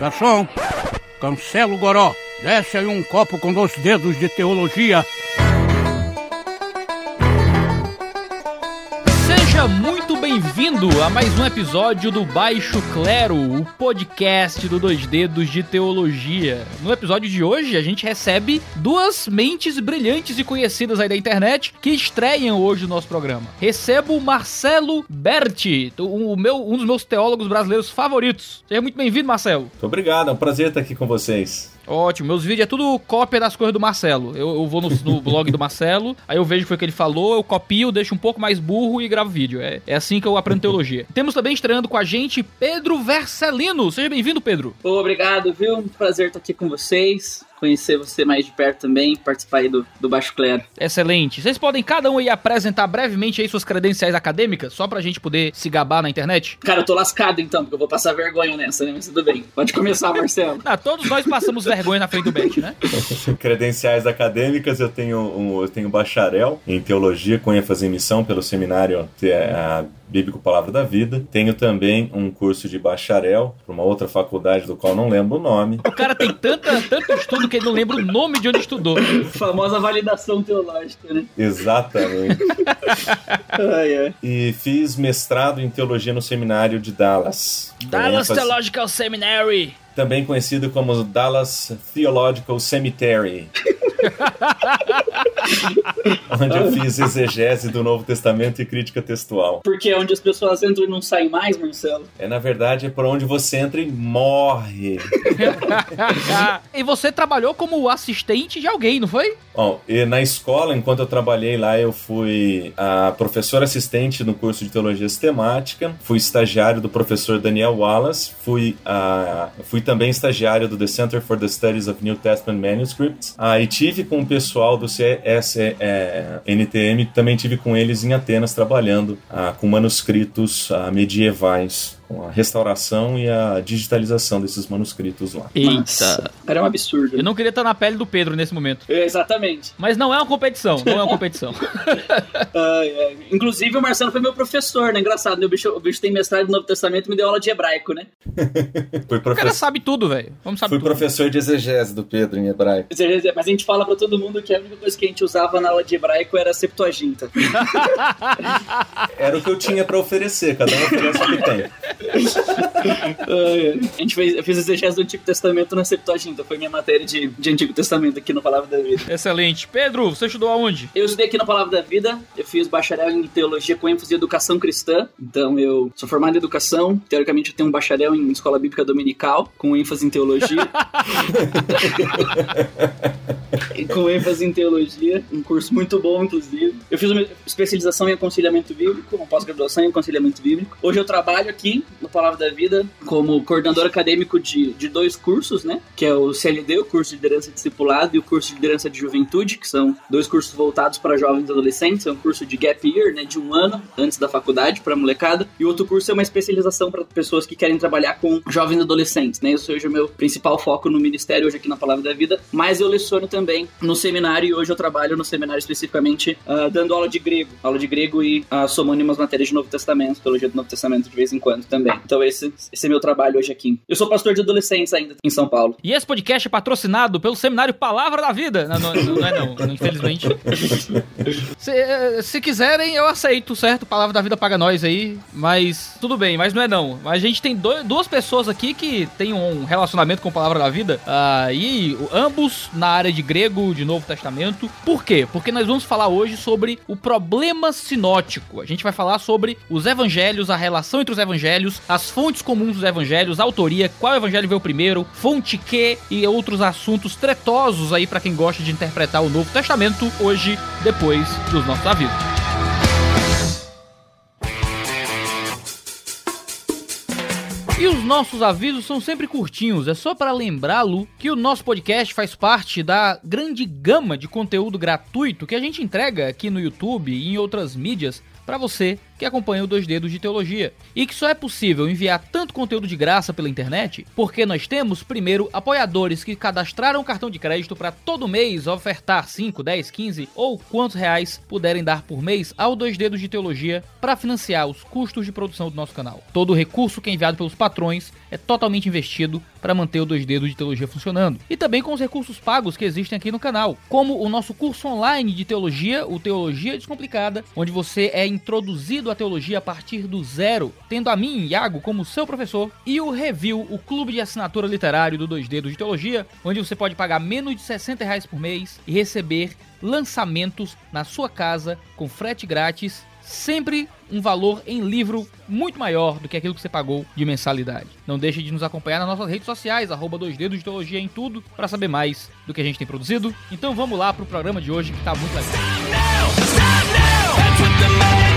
Garçom, cancela o goró. Desce aí um copo com dois dedos de teologia. Bem-vindo a mais um episódio do Baixo Clero, o podcast do Dois Dedos de Teologia. No episódio de hoje, a gente recebe duas mentes brilhantes e conhecidas aí da internet que estreiam hoje no nosso programa. Recebo o Marcelo Berti, o meu, um dos meus teólogos brasileiros favoritos. Seja muito bem-vindo, Marcelo. Muito obrigado, é um prazer estar aqui com vocês. Ótimo, meus vídeos é tudo cópia das coisas do Marcelo. Eu, eu vou no, no, blog do Marcelo, aí eu vejo o que foi que ele falou, eu copio, deixo um pouco mais burro e gravo vídeo. É, é assim que eu aprendo teologia. Temos também estreando com a gente Pedro Vercelino. Seja bem-vindo, Pedro. Obrigado, viu? Prazer estar aqui com vocês conhecer você mais de perto também, participar aí do, do Baixo Clero. Excelente. Vocês podem cada um aí apresentar brevemente aí suas credenciais acadêmicas, só pra gente poder se gabar na internet? Cara, eu tô lascado então, porque eu vou passar vergonha nessa, né? Mas tudo bem. Pode começar, Marcelo. ah, todos nós passamos vergonha na frente do Bet, né? credenciais acadêmicas, eu tenho, um, eu tenho bacharel em teologia com ênfase em missão pelo seminário a Bíblico Palavra da Vida. Tenho também um curso de bacharel para uma outra faculdade do qual não lembro o nome. O cara tem tanta, tanto estudo que ele não lembra o nome de onde estudou. Famosa validação teológica, né? Exatamente. ai, ai. E fiz mestrado em teologia no seminário de Dallas. Dallas Theological Seminary também conhecido como Dallas Theological Cemetery. onde eu fiz exegese do Novo Testamento e crítica textual. Porque é onde as pessoas entram e não saem mais, Marcelo? É, na verdade, é por onde você entra e morre. e você trabalhou como assistente de alguém, não foi? Bom, e na escola, enquanto eu trabalhei lá, eu fui a professora assistente no curso de Teologia Sistemática, fui estagiário do professor Daniel Wallace, fui, a, fui também estagiário do The Center for the Studies of New Testament Manuscripts, ah, e tive com o pessoal do CSNTM, é, também tive com eles em Atenas trabalhando ah, com manuscritos ah, medievais com a restauração e a digitalização desses manuscritos lá. Eita! Era um absurdo. Eu não queria estar na pele do Pedro nesse momento. É, exatamente. Mas não é uma competição, não é uma competição. ai, ai. Inclusive, o Marcelo foi meu professor, né? Engraçado, né? O bicho, o bicho tem mestrado no Novo Testamento e me deu aula de hebraico, né? foi professor... O cara sabe tudo, velho. Vamos saber Fui tudo. professor de exegese do Pedro em hebraico. Mas a gente fala pra todo mundo que a única coisa que a gente usava na aula de hebraico era a Septuaginta. era o que eu tinha pra oferecer, cada um oferece o que tem a gente fez, eu fiz exegese do Antigo Testamento na Septuaginta, foi minha matéria de, de Antigo Testamento aqui no Palavra da Vida. Excelente. Pedro, você estudou aonde? Eu estudei aqui no Palavra da Vida, eu fiz bacharel em Teologia com ênfase em Educação Cristã, então eu sou formado em Educação, teoricamente eu tenho um bacharel em Escola Bíblica Dominical, com ênfase em Teologia. com ênfase em Teologia, um curso muito bom, inclusive. Eu fiz uma especialização em Aconselhamento Bíblico, uma pós-graduação em Aconselhamento Bíblico. Hoje eu trabalho aqui no Palavra da Vida como coordenador acadêmico de, de dois cursos, né? Que é o CLD, o curso de liderança discipulado, e o curso de liderança de juventude, que são dois cursos voltados para jovens e adolescentes. É um curso de gap year, né? De um ano antes da faculdade para molecada. E outro curso é uma especialização para pessoas que querem trabalhar com jovens e adolescentes, né? Esse hoje é o meu principal foco no ministério, hoje aqui na Palavra da Vida. Mas eu leciono também no seminário e hoje eu trabalho no seminário especificamente uh, dando aula de grego. Aula de grego e uh, somando umas matérias de Novo Testamento, teologia do Novo Testamento de vez em quando também também. Então esse, esse é meu trabalho hoje aqui. Eu sou pastor de adolescentes ainda em São Paulo. E esse podcast é patrocinado pelo Seminário Palavra da Vida. Não, não, não é não, infelizmente. se, eh, se quiserem, eu aceito, certo? Palavra da Vida paga nós aí, mas tudo bem, mas não é não. A gente tem duas pessoas aqui que tem um relacionamento com Palavra da Vida, uh, e ambos na área de grego, de Novo Testamento. Por quê? Porque nós vamos falar hoje sobre o problema sinótico. A gente vai falar sobre os evangelhos, a relação entre os evangelhos, as fontes comuns dos evangelhos, autoria, qual evangelho veio primeiro, fonte que e outros assuntos tretosos aí para quem gosta de interpretar o Novo Testamento hoje, depois dos nossos avisos. E os nossos avisos são sempre curtinhos, é só para lembrá-lo que o nosso podcast faz parte da grande gama de conteúdo gratuito que a gente entrega aqui no YouTube e em outras mídias para você que acompanham o Dois Dedos de Teologia. E que só é possível enviar tanto conteúdo de graça pela internet porque nós temos, primeiro, apoiadores que cadastraram cartão de crédito para todo mês ofertar 5, 10, 15 ou quantos reais puderem dar por mês ao Dois Dedos de Teologia para financiar os custos de produção do nosso canal. Todo o recurso que é enviado pelos patrões é totalmente investido para manter o Dois Dedos de Teologia funcionando. E também com os recursos pagos que existem aqui no canal, como o nosso curso online de teologia, o Teologia Descomplicada, onde você é introduzido à teologia a partir do zero, tendo a mim, Iago, como seu professor, e o Review, o clube de assinatura literário do Dois Dedos de Teologia, onde você pode pagar menos de 60 reais por mês e receber lançamentos na sua casa com frete grátis sempre um valor em livro muito maior do que aquilo que você pagou de mensalidade. Não deixe de nos acompanhar nas nossas redes sociais, arroba dois dedos de teologia em tudo, para saber mais do que a gente tem produzido. Então vamos lá pro programa de hoje que tá muito legal. Stop now, stop now.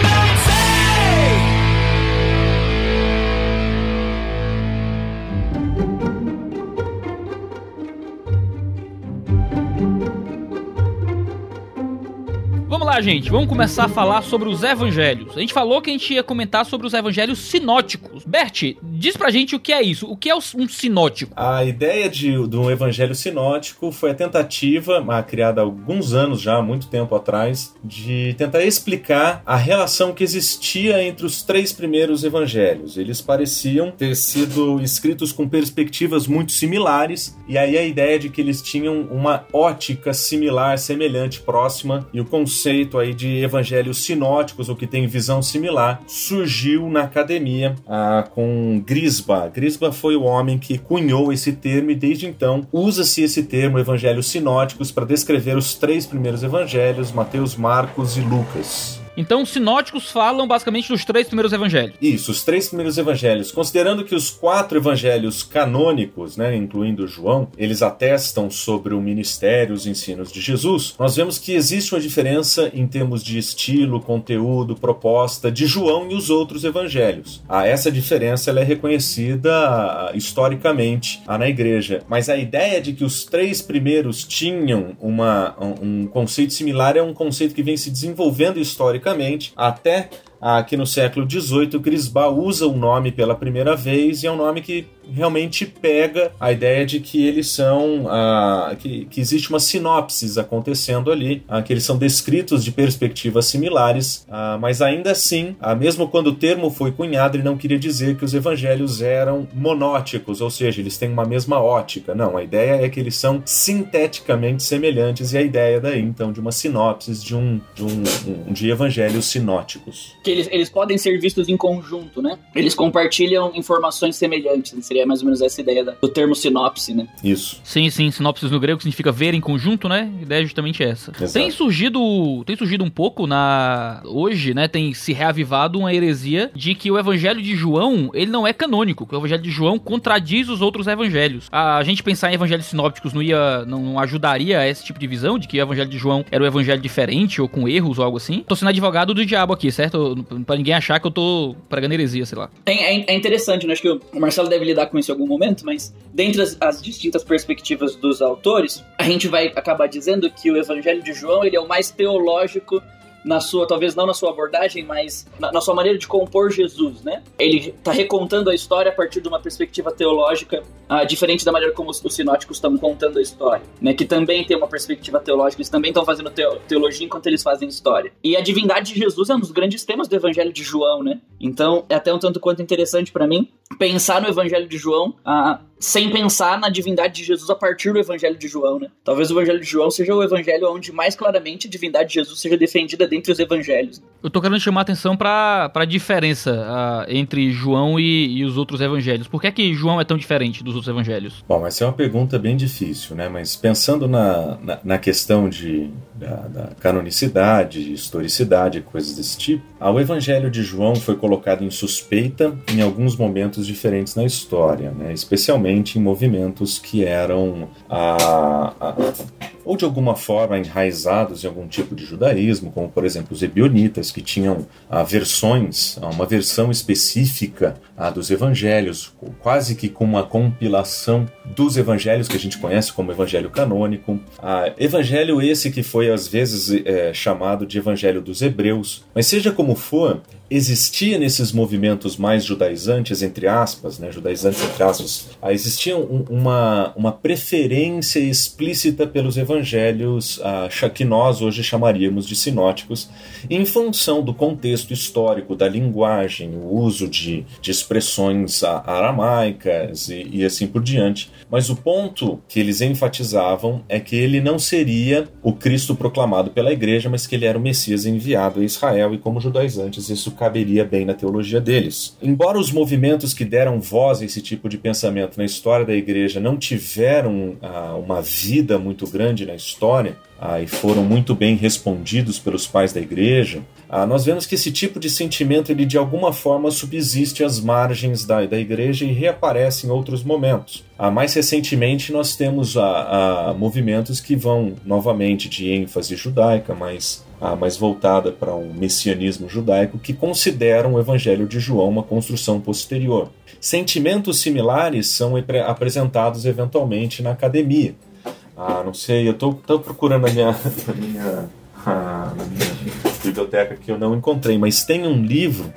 Vamos lá, gente. Vamos começar a falar sobre os evangelhos. A gente falou que a gente ia comentar sobre os evangelhos sinóticos. Bert, diz pra gente o que é isso. O que é um sinótico? A ideia de, de um evangelho sinótico foi a tentativa, criada há alguns anos já, muito tempo atrás, de tentar explicar a relação que existia entre os três primeiros evangelhos. Eles pareciam ter sido escritos com perspectivas muito similares, e aí a ideia de que eles tinham uma ótica similar, semelhante, próxima, e o conceito conceito aí de evangelhos sinóticos, ou que tem visão similar, surgiu na academia ah, com Grisba. Grisba foi o homem que cunhou esse termo e desde então usa-se esse termo evangelhos sinóticos para descrever os três primeiros evangelhos, Mateus, Marcos e Lucas. Então, os sinóticos falam basicamente dos três primeiros evangelhos. Isso, os três primeiros evangelhos. Considerando que os quatro evangelhos canônicos, né, incluindo João, eles atestam sobre o ministério, os ensinos de Jesus, nós vemos que existe uma diferença em termos de estilo, conteúdo, proposta de João e os outros evangelhos. Ah, essa diferença ela é reconhecida ah, historicamente ah, na igreja. Mas a ideia de que os três primeiros tinham uma, um, conceito similar é um conceito que vem se desenvolvendo historicamente historicamente, até aqui no século XVIII, Grisba usa o nome pela primeira vez e é um nome que realmente pega a ideia de que eles são ah, que, que existe uma sinopse acontecendo ali, ah, que eles são descritos de perspectivas similares, ah, mas ainda assim, ah, mesmo quando o termo foi cunhado, ele não queria dizer que os evangelhos eram monóticos, ou seja, eles têm uma mesma ótica. Não, a ideia é que eles são sinteticamente semelhantes e a ideia daí então de uma sinopse de um de, um, um, de evangelhos sinóticos. Que eles, eles podem ser vistos em conjunto, né? Eles compartilham informações semelhantes. Seria mais ou menos essa ideia do termo sinopse, né? Isso. Sim, sim. Sinopse no grego significa ver em conjunto, né? A ideia é justamente essa. Exato. Tem surgido, tem surgido um pouco na hoje, né? Tem se reavivado uma heresia de que o Evangelho de João ele não é canônico. Que o Evangelho de João contradiz os outros Evangelhos. A gente pensar em Evangelhos sinópticos não ia, não ajudaria a esse tipo de visão de que o Evangelho de João era o Evangelho diferente ou com erros ou algo assim. Tô sendo advogado do diabo aqui, certo? Pra ninguém achar que eu tô pregando heresia, sei lá. É, é, é interessante, né? Acho que o Marcelo deve lidar lidar com isso em algum momento, mas dentre as, as, distintas perspectivas dos autores, a gente vai acabar dizendo que o Evangelho de João ele é o mais teológico na sua, talvez não na sua abordagem, mas na, na, sua maneira de compor Jesus, né? Ele está recontando a história a partir de uma perspectiva teológica uh, diferente da maneira como os, os sinóticos estão contando a história, né? Que também tem uma perspectiva teológica, eles também estão fazendo teo, teologia enquanto eles fazem história. E a divindade de Jesus é um dos grandes temas do Evangelho de João, né? Então é até um tanto quanto interessante para mim pensar no Evangelho de João uh, sem pensar na divindade de Jesus a partir do Evangelho de João, né? Talvez o Evangelho de João seja o evangelho onde mais claramente a divindade de Jesus seja defendida dentre os evangelhos. Eu tô querendo chamar a atenção para a diferença uh, entre João e, e, os outros evangelhos. Por que é que João é tão diferente dos outros evangelhos? Bom, essa é uma pergunta bem difícil, né? Mas pensando na, na, na questão de, da, da canonicidade, historicidade, coisas desse tipo, o evangelho de João foi colocado em suspeita em alguns momentos diferentes na história, né? especialmente em movimentos que eram a, a ou de alguma forma enraizados em algum tipo de judaísmo, como por exemplo os ebionitas, que tinham ah, versões, ah, uma versão específica ah, dos evangelhos, quase que com uma compilação dos evangelhos que a gente conhece como evangelho canônico. Ah, evangelho esse que foi às vezes é, chamado de evangelho dos hebreus, mas seja como for, existia nesses movimentos mais judaizantes, entre aspas, né, judaizantes entre aspas, existia um, uma, uma preferência explícita pelos evangelhos que nós hoje chamaríamos de sinóticos, em função do contexto histórico, da linguagem, o uso de, de expressões aramaicas e, e assim por diante. Mas o ponto que eles enfatizavam é que ele não seria o Cristo proclamado pela igreja, mas que ele era o Messias enviado a Israel, e como judaizantes, isso caberia bem na teologia deles. Embora os movimentos que deram voz a esse tipo de pensamento na história da igreja não tiveram ah, uma vida muito grande na história, ah, e foram muito bem respondidos pelos pais da igreja, ah, nós vemos que esse tipo de sentimento ele de alguma forma subsiste às margens da, da igreja e reaparece em outros momentos. Ah, mais recentemente nós temos ah, ah movimentos que vão novamente de ênfase judaica, mas ah, mais voltada para um messianismo judaico, que consideram o Evangelho de João uma construção posterior. Sentimentos similares são apresentados eventualmente na academia. Ah, não sei, eu estou procurando a minha, a minha, a minha biblioteca que eu não encontrei, mas tem um livro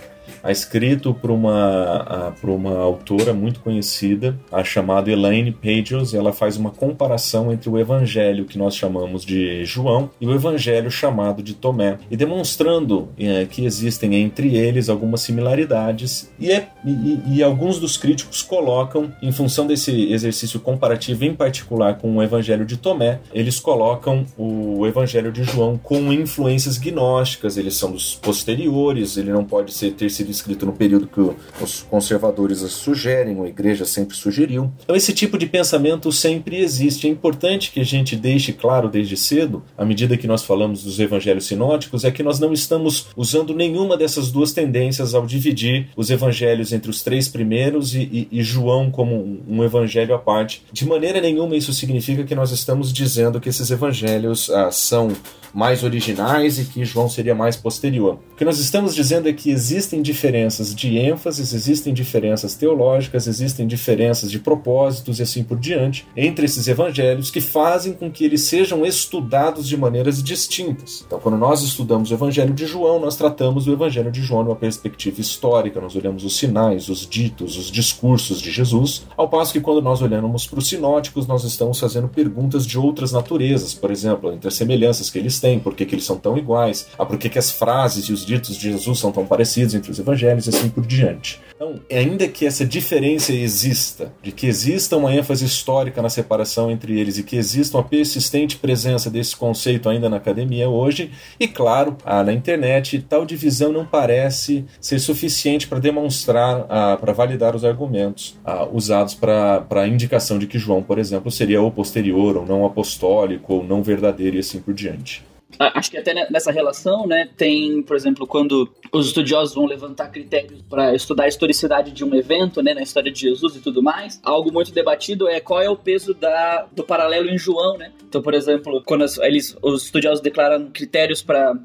escrito por uma, por uma autora muito conhecida, a chamada Elaine Pages. Ela faz uma comparação entre o evangelho que nós chamamos de João e o evangelho chamado de Tomé, e demonstrando é, que existem entre eles algumas similaridades, e, é, e, e alguns dos críticos colocam, em função desse exercício comparativo, em particular com o evangelho de Tomé, eles colocam o evangelho de João com influências gnósticas, eles são dos posteriores, ele não pode ser, ter sido escrito no período que os conservadores sugerem, a igreja sempre sugeriu. Então, esse tipo de pensamento sempre existe. É importante que a gente deixe claro desde cedo, à medida que nós falamos dos evangelhos sinóticos, é que nós não estamos usando nenhuma dessas duas tendências ao dividir os evangelhos entre os três primeiros e, e, e João como um, evangelho à parte. De maneira nenhuma isso significa que nós estamos dizendo que esses evangelhos ah, são mais originais e que João seria mais posterior. O que nós estamos dizendo é que existem diferenças de ênfases, existem diferenças teológicas, existem diferenças de propósitos e assim por diante entre esses evangelhos que fazem com que eles sejam estudados de maneiras distintas. Então, quando nós estudamos o evangelho de João, nós tratamos o evangelho de João numa perspectiva histórica, nós olhamos os sinais, os ditos, os discursos de Jesus, ao passo que quando nós olhamos para os sinóticos, nós estamos fazendo perguntas de outras naturezas, por exemplo, entre as semelhanças que eles têm têm, por que, que eles são tão iguais, a por que, que as frases e os ditos de Jesus são tão parecidos entre os evangelhos e assim por diante. Então, ainda que essa diferença exista, de que exista uma ênfase histórica na separação entre eles e que exista uma persistente presença desse conceito ainda na academia hoje, e claro, ah, na internet, tal divisão não parece ser suficiente para demonstrar, ah, para validar os argumentos ah, usados para a indicação de que João, por exemplo, seria ou posterior, ou não apostólico, ou não verdadeiro e assim por diante acho que até nessa relação, né, tem, por exemplo, quando os estudiosos vão levantar critérios para estudar a historicidade de um evento, né, na história de Jesus e tudo mais, algo muito debatido é qual é o peso da, do paralelo em João, né? Então, por exemplo, quando eles, os estudiosos declaram critérios para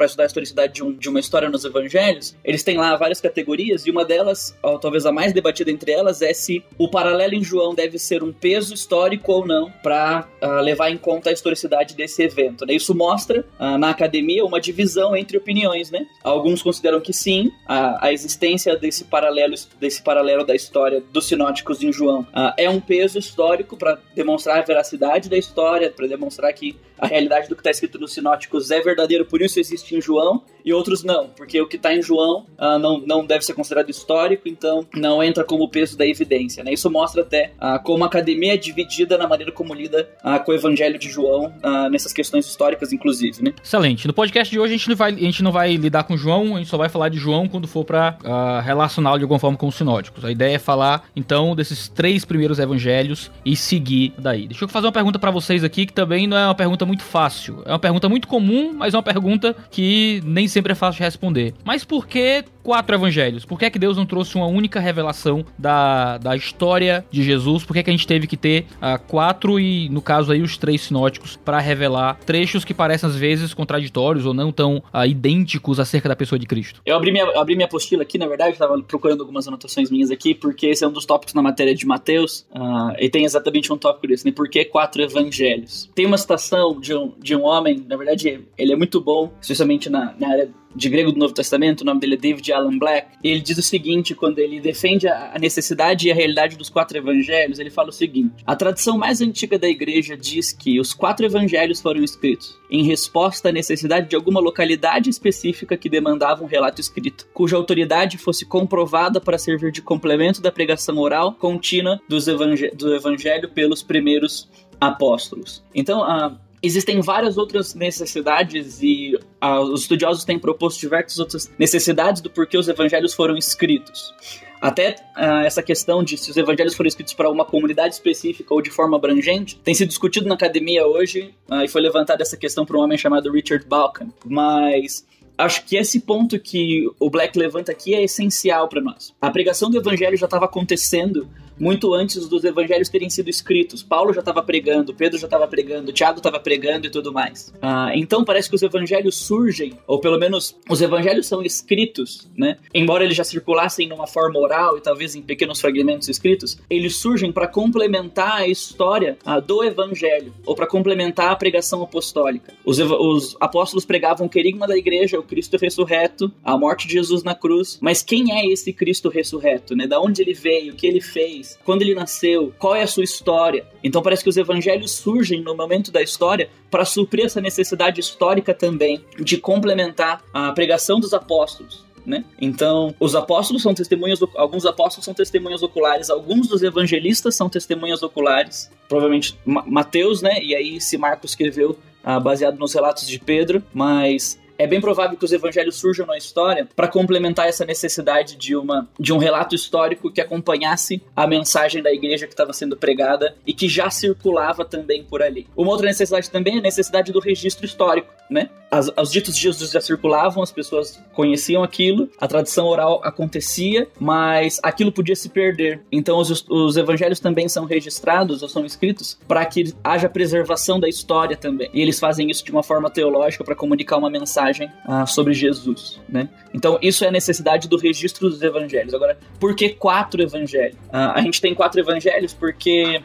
estudar a historicidade de, um, de uma história nos evangelhos, eles têm lá várias categorias e uma delas, ou talvez a mais debatida entre elas, é se o paralelo em João deve ser um peso histórico ou não para uh, ah, levar em conta a historicidade desse evento, né? Isso mostra mostra uh, na academia uma divisão entre opiniões, né? Alguns consideram que sim, a, a existência desse paralelo, desse paralelo da história dos sinóticos em João uh, é um peso histórico para demonstrar a veracidade da história, para demonstrar que a realidade do que está escrito nos sinóticos é verdadeiro, por isso existe em João, e outros não, porque o que está em João uh, não, não deve ser considerado histórico, então não entra como peso da evidência. Né? Isso mostra até uh, como a academia é dividida na maneira como lida uh, com o evangelho de João nessas questões históricas, inclusive. Né? Excelente. No podcast de hoje a gente, não vai, a gente não vai lidar com João, a gente só vai falar de João quando for para relacioná-lo de alguma forma com os sinóticos. A ideia é falar então desses três primeiros evangelhos e seguir daí. Deixa eu fazer uma pergunta para vocês aqui que também não é uma pergunta muito fácil. É uma pergunta muito comum, mas é uma pergunta que nem sempre é fácil de responder. Mas por que quatro evangelhos? Por que, é que Deus não trouxe uma única revelação da, da história de Jesus? Por que, é que a gente teve que ter uh, quatro e, no caso aí, os três sinóticos para revelar trechos que parecem às vezes contraditórios ou não tão uh, idênticos acerca da pessoa de Cristo? Eu abri minha, abri minha apostila aqui, na verdade, estava procurando algumas anotações minhas aqui, porque esse é um dos tópicos na matéria de Mateus, uh, e tem exatamente um tópico desse, né? Por que quatro evangelhos? Tem uma citação de um, de um homem, na verdade, ele é muito bom, especialmente na, na área de grego do Novo Testamento, o nome dele é David Allen Black. Ele diz o seguinte quando ele defende a necessidade e a realidade dos quatro evangelhos, ele fala o seguinte: A tradição mais antiga da igreja diz que os quatro evangelhos foram escritos em resposta à necessidade de alguma localidade específica que demandava um relato escrito, cuja autoridade fosse comprovada para servir de complemento da pregação oral contínua do evangelho pelos primeiros apóstolos. Então, a Existem várias outras necessidades e uh, os estudiosos têm proposto diversas outras necessidades do porquê os evangelhos foram escritos. Até uh, essa questão de se os evangelhos foram escritos para uma comunidade específica ou de forma abrangente tem sido discutido na academia hoje uh, e foi levantada essa questão por um homem chamado Richard Balkan. Mas acho que esse ponto que o Black levanta aqui é essencial para nós. A pregação do evangelho já estava acontecendo muito antes dos evangelhos terem sido escritos. Paulo já estava pregando, Pedro já estava pregando, Tiago estava pregando e tudo mais. Ah, então parece que os evangelhos surgem, ou pelo menos os evangelhos são escritos, né? Embora eles já circulassem numa forma oral e talvez em pequenos fragmentos escritos, eles surgem para complementar a história ah, do evangelho, ou para complementar a pregação apostólica. Os, os apóstolos pregavam o querigma da igreja, o Cristo ressurreto, a morte de Jesus na cruz, mas quem é esse Cristo ressurreto, né? Da onde ele veio, o que ele fez? Quando ele nasceu, qual é a sua história. Então parece que os evangelhos surgem no momento da história para suprir essa necessidade histórica também de complementar a pregação dos apóstolos. Né? Então, os apóstolos são testemunhas, alguns apóstolos são testemunhas oculares, alguns dos evangelistas são testemunhas oculares, provavelmente Mateus, né? E aí se Marcos escreveu ah, baseado nos relatos de Pedro, mas é bem provável que os evangelhos surjam na história para complementar essa necessidade de, uma, de um relato histórico que acompanhasse a mensagem da igreja que estava sendo pregada e que já circulava também por ali. Uma outra necessidade também é a necessidade do registro histórico, né? As, os ditos de Jesus já circulavam, as pessoas conheciam aquilo, a tradição oral acontecia, mas aquilo podia se perder. Então os, os evangelhos também são registrados ou são escritos para que haja preservação da história também. E eles fazem isso de uma forma teológica para comunicar uma mensagem ah, sobre Jesus, né? Então isso é a necessidade do registro dos evangelhos. Agora, por que quatro evangelhos? Ah, a gente tem quatro evangelhos porque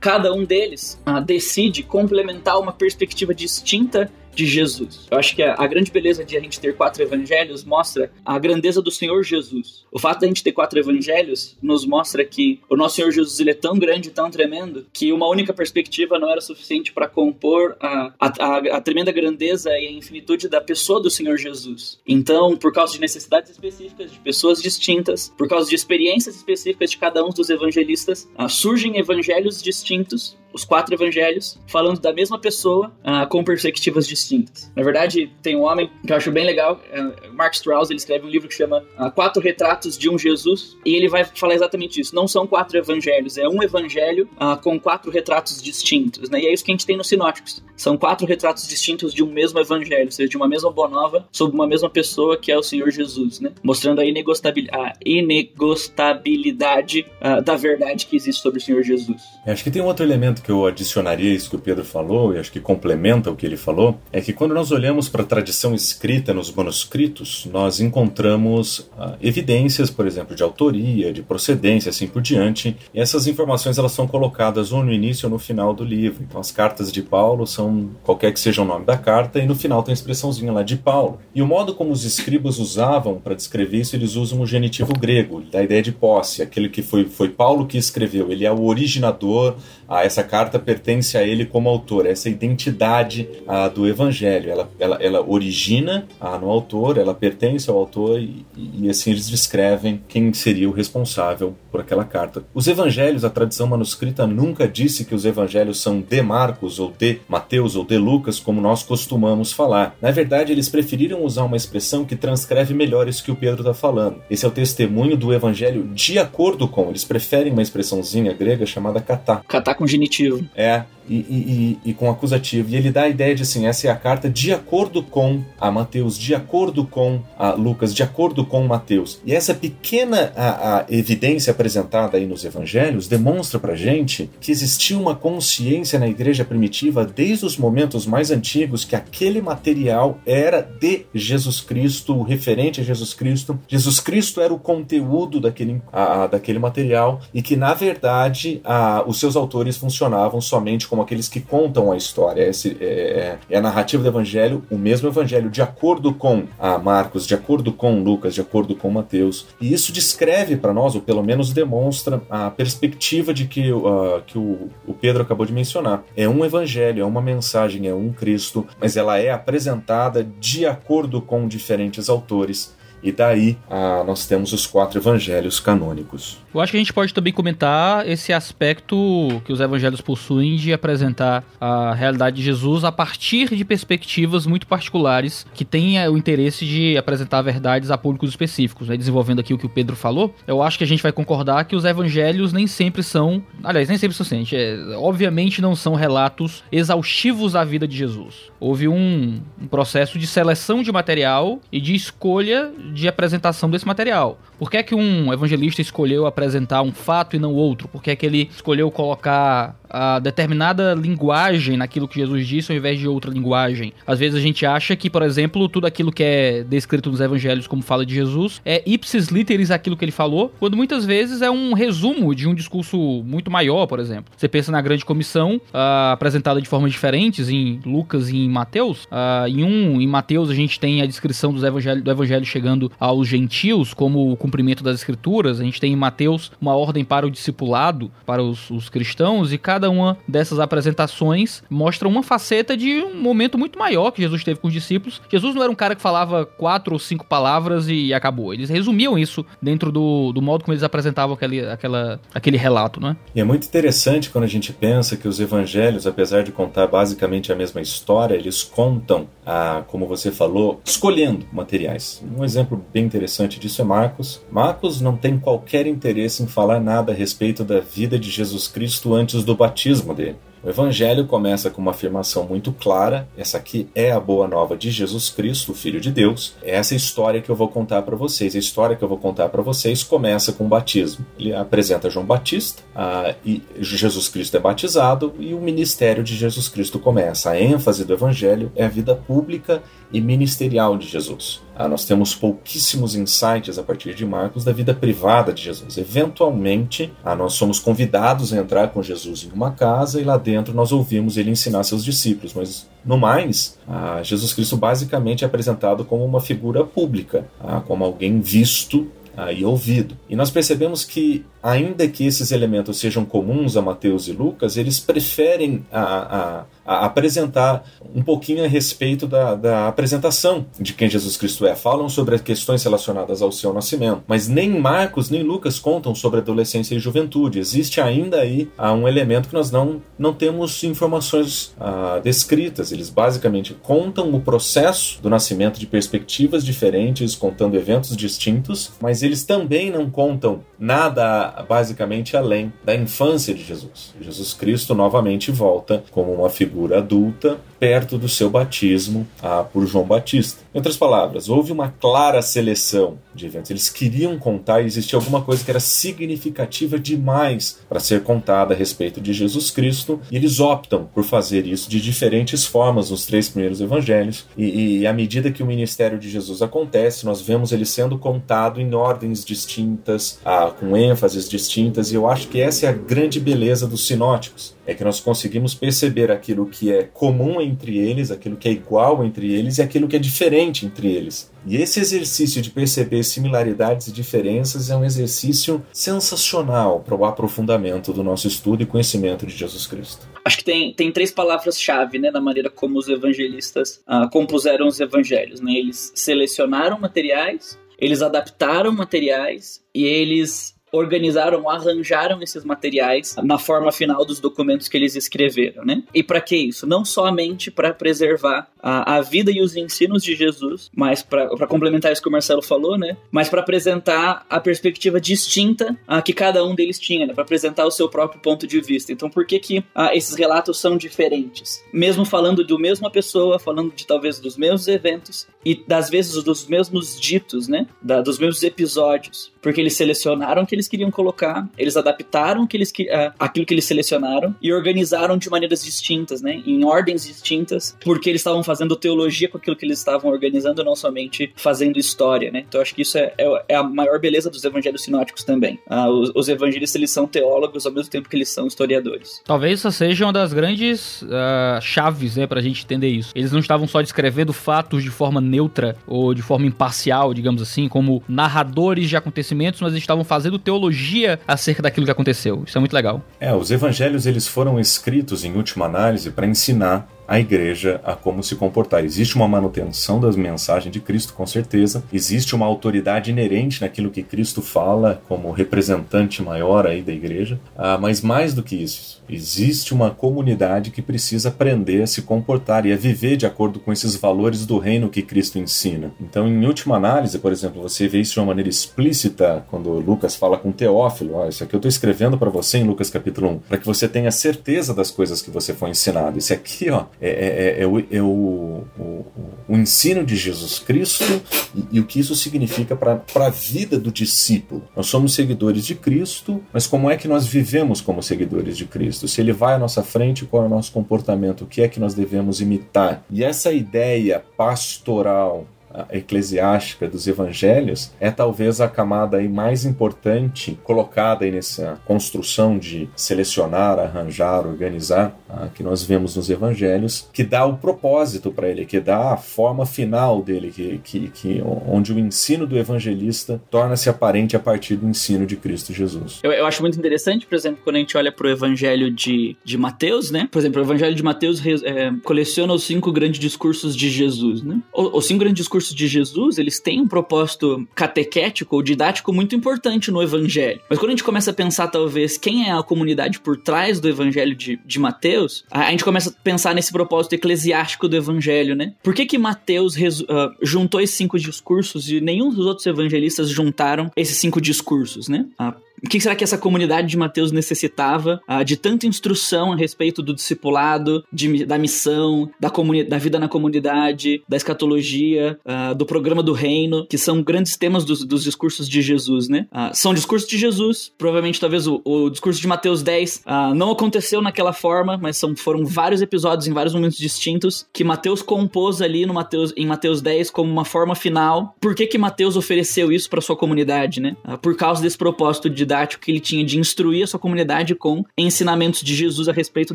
cada um deles ah, decide complementar uma perspectiva distinta de Jesus. Eu acho que a, a, grande beleza de a gente ter quatro evangelhos mostra a grandeza do Senhor Jesus. O fato de a gente ter quatro evangelhos nos mostra que o nosso Senhor Jesus ele é tão grande, tão tremendo, que uma única perspectiva não era suficiente para compor a, a, a, tremenda grandeza e a infinitude da pessoa do Senhor Jesus. Então, por causa de necessidades específicas, de pessoas distintas, por causa de experiências específicas de cada um dos evangelistas, uh, surgem evangelhos distintos os quatro evangelhos falando da mesma pessoa uh, com perspectivas distintas. Na verdade, tem um homem que eu acho bem legal, uh, Mark Strauss, ele escreve um livro que chama uh, Quatro Retratos de um Jesus, e ele vai falar exatamente isso. Não são quatro evangelhos, é um evangelho com quatro retratos distintos, né? E é isso que a gente tem nos sinóticos. São quatro retratos distintos de um mesmo evangelho, ou seja, de uma mesma boa nova sobre uma mesma pessoa que é o Senhor Jesus, né? Mostrando a, a inegostabilidade da verdade que existe sobre o Senhor Jesus. Acho que tem um outro elemento que eu adicionaria isso que o Pedro falou, e acho que complementa o que ele falou, é que quando nós olhamos para a tradição escrita nos manuscritos, nós encontramos ah, evidências, por exemplo, de autoria, de procedência, assim por diante, e essas informações elas são colocadas ou no início ou no final do livro. Então as cartas de Paulo são qualquer que seja o nome da carta, e no final tem a expressãozinha lá de Paulo. E o modo como os escribas usavam para descrever isso, eles usam o genitivo grego, da ideia de posse, aquele que foi, foi Paulo que escreveu, ele é o originador, essa carta pertence a ele como autor, essa identidade do evangelho. Ela, ela, ela origina no autor, ela pertence ao autor e, e assim eles descrevem quem seria o responsável por aquela carta. Os evangelhos, a tradição manuscrita nunca disse que os evangelhos são de Marcos ou de Mateus ou de Lucas, como nós costumamos falar. Na verdade, eles preferiram usar uma expressão que transcreve melhor isso que o Pedro está falando. Esse é o testemunho do evangelho de acordo com. Eles preferem uma expressãozinha grega chamada katá. Com genitivo. É, e, e, e, com acusativo. E ele dá a ideia de assim: essa é a carta de acordo com a Mateus, de acordo com a Lucas, de acordo com Mateus. E essa pequena a, a evidência apresentada aí nos evangelhos demonstra pra gente que existia uma consciência na igreja primitiva desde os momentos mais antigos que aquele material era de Jesus Cristo, referente a Jesus Cristo. Jesus Cristo era o conteúdo daquele, a, daquele material e que, na verdade, os seus autores funcionavam funcionavam somente como aqueles que contam a história. Esse, é, é a narrativa do evangelho, o mesmo evangelho, de acordo com Marcos, de acordo com Lucas, de acordo com Mateus. E isso descreve para nós, ou pelo menos demonstra, a perspectiva de que, uh, que o, o Pedro acabou de mencionar. É um evangelho, é uma mensagem, é um Cristo, mas ela é apresentada de acordo com diferentes autores e daí ah, nós temos os quatro evangelhos canônicos. Eu acho que a gente pode também comentar esse aspecto que os evangelhos possuem de apresentar a realidade de Jesus a partir de perspectivas muito particulares que têm o interesse de apresentar verdades a públicos específicos. Né? Desenvolvendo aqui o que o Pedro falou, eu acho que a gente vai concordar que os evangelhos nem sempre são, aliás, nem sempre são, é, obviamente não são relatos exaustivos da vida de Jesus. Houve um, um processo de seleção de material e de escolha de apresentação desse material. Por que é que um evangelista escolheu apresentar um fato e não outro? Por que é que ele escolheu colocar a determinada linguagem naquilo que Jesus disse ao invés de outra linguagem. Às vezes a gente acha que, por exemplo, tudo aquilo que é descrito nos evangelhos como fala de Jesus é ipsis literis aquilo que ele falou, quando muitas vezes é um resumo de um discurso muito maior, por exemplo. Você pensa na grande comissão, uh, apresentada de formas diferentes em Lucas e em Mateus. Uh, em um, em Mateus, a gente tem a descrição dos evangelho, do evangelho chegando aos gentios como o cumprimento das escrituras. A gente tem em Mateus uma ordem para o discipulado, para os, os cristãos, e cada cada uma dessas apresentações mostra uma faceta de um momento muito maior que Jesus teve com os discípulos. Jesus não era um cara que falava quatro ou cinco palavras e acabou. Eles resumiam isso dentro do, do modo como eles apresentavam aquele, aquela, aquele relato, né? E é muito interessante quando a gente pensa que os evangelhos, apesar de contar basicamente a mesma história, eles contam, a, como você falou, escolhendo materiais. Um exemplo bem interessante disso é Marcos. Marcos não tem qualquer interesse em falar nada a respeito da vida de Jesus Cristo antes do batismo batismo dele. O Evangelho começa com uma afirmação muito clara: essa aqui é a boa nova de Jesus Cristo, o Filho de Deus. É essa história que eu vou contar para vocês. A história que eu vou contar para vocês começa com o batismo. Ele apresenta João Batista, ah, e Jesus Cristo é batizado e o ministério de Jesus Cristo começa. A ênfase do Evangelho é a vida pública e ministerial de Jesus. Ah, nós temos pouquíssimos insights a partir de Marcos da vida privada de Jesus. Eventualmente, ah, nós somos convidados a entrar com Jesus em uma casa e lá dentro nós ouvimos ele ensinar seus discípulos, mas no mais, ah, Jesus Cristo basicamente é apresentado como uma figura pública, ah, como alguém visto ah, e ouvido. E nós percebemos que, ainda que esses elementos sejam comuns a Mateus e Lucas, eles preferem a, a, a apresentar um pouquinho a respeito da, da, apresentação de quem Jesus Cristo é. Falam sobre as questões relacionadas ao seu nascimento, mas nem Marcos nem Lucas contam sobre adolescência e juventude. Existe ainda aí um elemento que nós não, não temos informações ah, descritas. Eles basicamente contam o processo do nascimento de perspectivas diferentes, contando eventos distintos, mas eles também não contam nada basicamente além da infância de Jesus. Jesus Cristo novamente volta como uma figura adulta perto do seu batismo ah, por João Batista. Em outras palavras, houve uma clara seleção de eventos. Eles queriam contar e existia alguma coisa que era significativa demais para ser contada a respeito de Jesus Cristo, e eles optam por fazer isso de diferentes formas nos três primeiros evangelhos. E, e à medida que o ministério de Jesus acontece, nós vemos ele sendo contado em ordens distintas, ah, com ênfases distintas, e eu acho que essa é a grande beleza dos sinóticos é que nós conseguimos perceber aquilo que é comum entre eles, aquilo que é igual entre eles e aquilo que é diferente entre eles. E esse exercício de perceber similaridades e diferenças é um exercício sensacional para o aprofundamento do nosso estudo e conhecimento de Jesus Cristo. Acho que tem, tem três palavras-chave né, na maneira como os evangelistas uh, compuseram os evangelhos. Né? Eles selecionaram materiais, eles adaptaram materiais e eles organizaram, arranjaram esses materiais na forma final dos documentos que eles escreveram, né? E para que isso? Não somente para preservar a, a, vida e os ensinos de Jesus, mas para complementar isso que o Marcelo falou, né? Mas para apresentar a perspectiva distinta a que cada um deles tinha, né? Para apresentar o seu próprio ponto de vista. Então, por que que ah, esses relatos são diferentes? Mesmo falando do mesma pessoa, falando de talvez dos mesmos eventos e das vezes dos mesmos ditos, né? Da, dos mesmos episódios, porque eles selecionaram o que eles queriam colocar, eles adaptaram que eles, uh, aquilo que eles selecionaram e organizaram de maneiras distintas, né? Em ordens distintas, porque eles estavam fazendo fazendo teologia com aquilo que eles estavam organizando, não somente fazendo história, né? Então eu acho que isso é, é, é a maior beleza dos evangelhos sinóticos também. Ah, os, os, evangelistas eles são teólogos ao mesmo tempo que eles são historiadores. Talvez essa seja uma das grandes uh, chaves, né, pra gente entender isso. Eles não estavam só descrevendo fatos de forma neutra ou de forma imparcial, digamos assim, como narradores de acontecimentos, mas eles estavam fazendo teologia acerca daquilo que aconteceu. Isso é muito legal. É, os evangelhos eles foram escritos em última análise para ensinar a igreja a como se comportar. Existe uma manutenção das mensagens de Cristo, com certeza. Existe uma autoridade inerente naquilo que Cristo fala como representante maior aí da igreja. Ah, mas mais do que isso, existe uma comunidade que precisa aprender a se comportar e a viver de acordo com esses valores do reino que Cristo ensina. Então, em última análise, por exemplo, você vê isso de uma maneira explícita quando Lucas fala com Teófilo. Oh, isso aqui eu estou escrevendo para você em Lucas capítulo 1, para que você tenha certeza das coisas que você foi ensinado. Esse aqui, ó, é, é, é, é, o, é o, o, o, ensino de Jesus Cristo e, e o que isso significa para a vida do discípulo. Nós somos seguidores de Cristo, mas como é que nós vivemos como seguidores de Cristo? Se ele vai à nossa frente, qual é o nosso comportamento? O que é que nós devemos imitar? E essa ideia pastoral eclesiástica dos evangelhos é talvez a camada aí mais importante colocada aí nessa construção de selecionar, arranjar, organizar ah, que nós vemos nos evangelhos, que dá o propósito para ele, que dá a forma final dele, que, que, que onde o ensino do evangelista torna-se aparente a partir do ensino de Cristo Jesus. Eu, eu acho muito interessante, por exemplo, quando a gente olha para o evangelho de, de Mateus, né? Por exemplo, o evangelho de Mateus é, coleciona os cinco grandes discursos de Jesus, né? Os cinco grandes discursos discursos de Jesus, eles têm um propósito catequético ou didático muito importante no evangelho. Mas quando a gente começa a pensar, talvez, quem é a comunidade por trás do evangelho de, de Mateus, a, a gente começa a pensar nesse propósito eclesiástico do evangelho, né? Por que que Mateus uh, juntou esses cinco discursos e nenhum dos outros evangelistas juntaram esses cinco discursos, né? Uh, o que será que essa comunidade de Mateus necessitava uh, de tanta instrução a respeito do discipulado, de, da missão, da, da vida na comunidade, da escatologia, uh, do programa do reino, que são grandes temas dos, dos discursos de Jesus, né? Uh, são discursos de Jesus, provavelmente talvez o, o discurso de Mateus 10 não aconteceu naquela forma, mas são, foram vários episódios em vários momentos distintos que Mateus compôs ali no Mateus, em Mateus 10 como uma forma final. Por que que Mateus ofereceu isso para sua comunidade, né? por causa desse propósito de didático que ele tinha de instruir a sua comunidade com ensinamentos de Jesus a respeito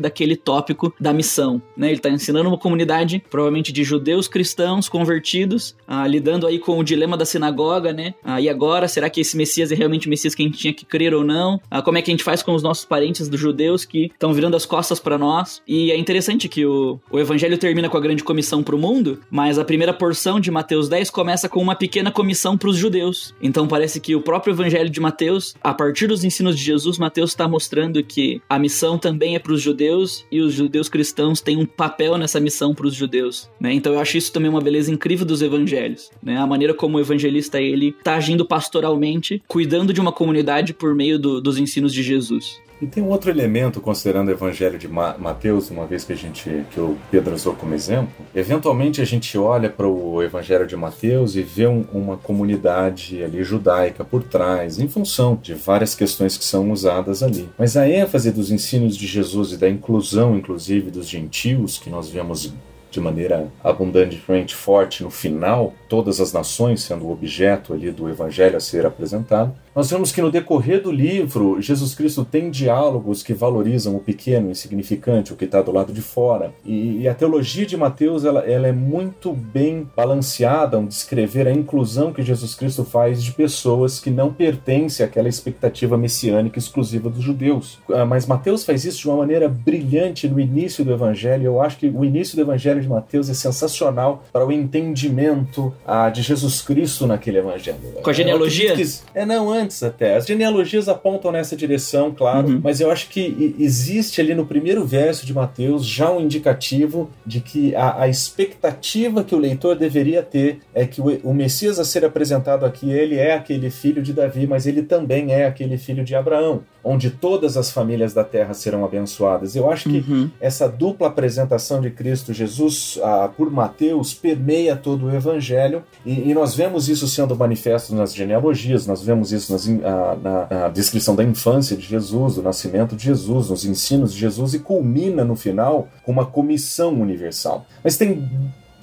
daquele tópico da missão. Né? Ele está ensinando uma comunidade, provavelmente de judeus cristãos convertidos, ah, lidando aí com o dilema da sinagoga, né? Ah, e agora, será que esse Messias é realmente o Messias que a gente tinha que crer ou não? Ah, como é que a gente faz com os nossos parentes dos judeus que estão virando as costas para nós? E é interessante que o, o evangelho termina com a grande comissão para o mundo, mas a primeira porção de Mateus 10 começa com uma pequena comissão para os judeus. Então parece que o próprio evangelho de Mateus, a partir partir dos ensinos de Jesus, Mateus está mostrando que a missão também é para os judeus e os judeus cristãos têm um papel nessa missão para os judeus. Né? Então eu acho isso também uma beleza incrível dos evangelhos. Né? A maneira como o evangelista ele está agindo pastoralmente, cuidando de uma comunidade por meio do, dos ensinos de Jesus. E tem um outro elemento, considerando o Evangelho de Mateus, uma vez que a gente que o Pedro usou como exemplo. Eventualmente a gente olha para o Evangelho de Mateus e vê um, uma comunidade ali judaica por trás, em função de várias questões que são usadas ali. Mas a ênfase dos ensinos de Jesus e da inclusão, inclusive, dos gentios, que nós vemos de maneira abundantemente forte no final, todas as nações sendo o objeto ali do evangelho a ser apresentado, nós vemos que no decorrer do livro, Jesus Cristo tem diálogos que valorizam o pequeno, insignificante, o que está do lado de fora. E, e, a teologia de Mateus ela, ela é muito bem balanceada ao descrever a inclusão que Jesus Cristo faz de pessoas que não pertencem àquela expectativa messiânica exclusiva dos judeus. Ah, mas Mateus faz isso de uma maneira brilhante no início do Evangelho. Eu acho que o início do Evangelho de Mateus é sensacional para o entendimento ah, de Jesus Cristo naquele Evangelho. Com a genealogia? É, não, antes até. As genealogias apontam nessa direção, claro, uhum. mas eu acho que existe ali no primeiro verso de Mateus já um indicativo de que a, a expectativa que o leitor deveria ter é que o, o, Messias a ser apresentado aqui, ele é aquele filho de Davi, mas ele também é aquele filho de Abraão, onde todas as famílias da terra serão abençoadas. Eu acho que uhum. essa dupla apresentação de Cristo Jesus ah, por Mateus permeia todo o evangelho e, e nós vemos isso sendo manifesto nas genealogias, nós vemos isso nas, a, na, na, descrição da infância de Jesus, do nascimento de Jesus, nos ensinos de Jesus e culmina no final com uma comissão universal. Mas tem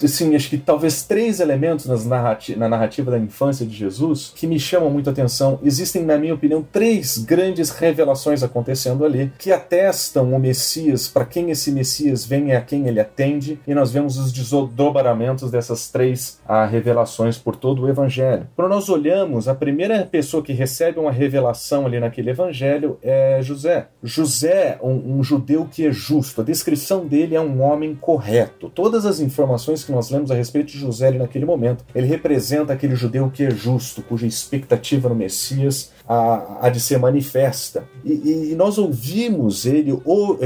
assim, acho que talvez três elementos narrati na narrativa da infância de Jesus que me chamam muito a atenção. Existem, na minha opinião, três grandes revelações acontecendo ali que atestam o Messias, para quem esse Messias vem e a quem ele atende, e nós vemos os desdobramentos dessas três ah, revelações por todo o Evangelho. Quando nós olhamos, a primeira pessoa que recebe uma revelação ali naquele Evangelho é José. José, um, um judeu que é justo, a descrição dele é um homem correto. Todas as informações que nós lemos a respeito de José naquele momento, ele representa aquele judeu que é justo, cuja expectativa no Messias há, há de ser manifesta. E, e, nós ouvimos ele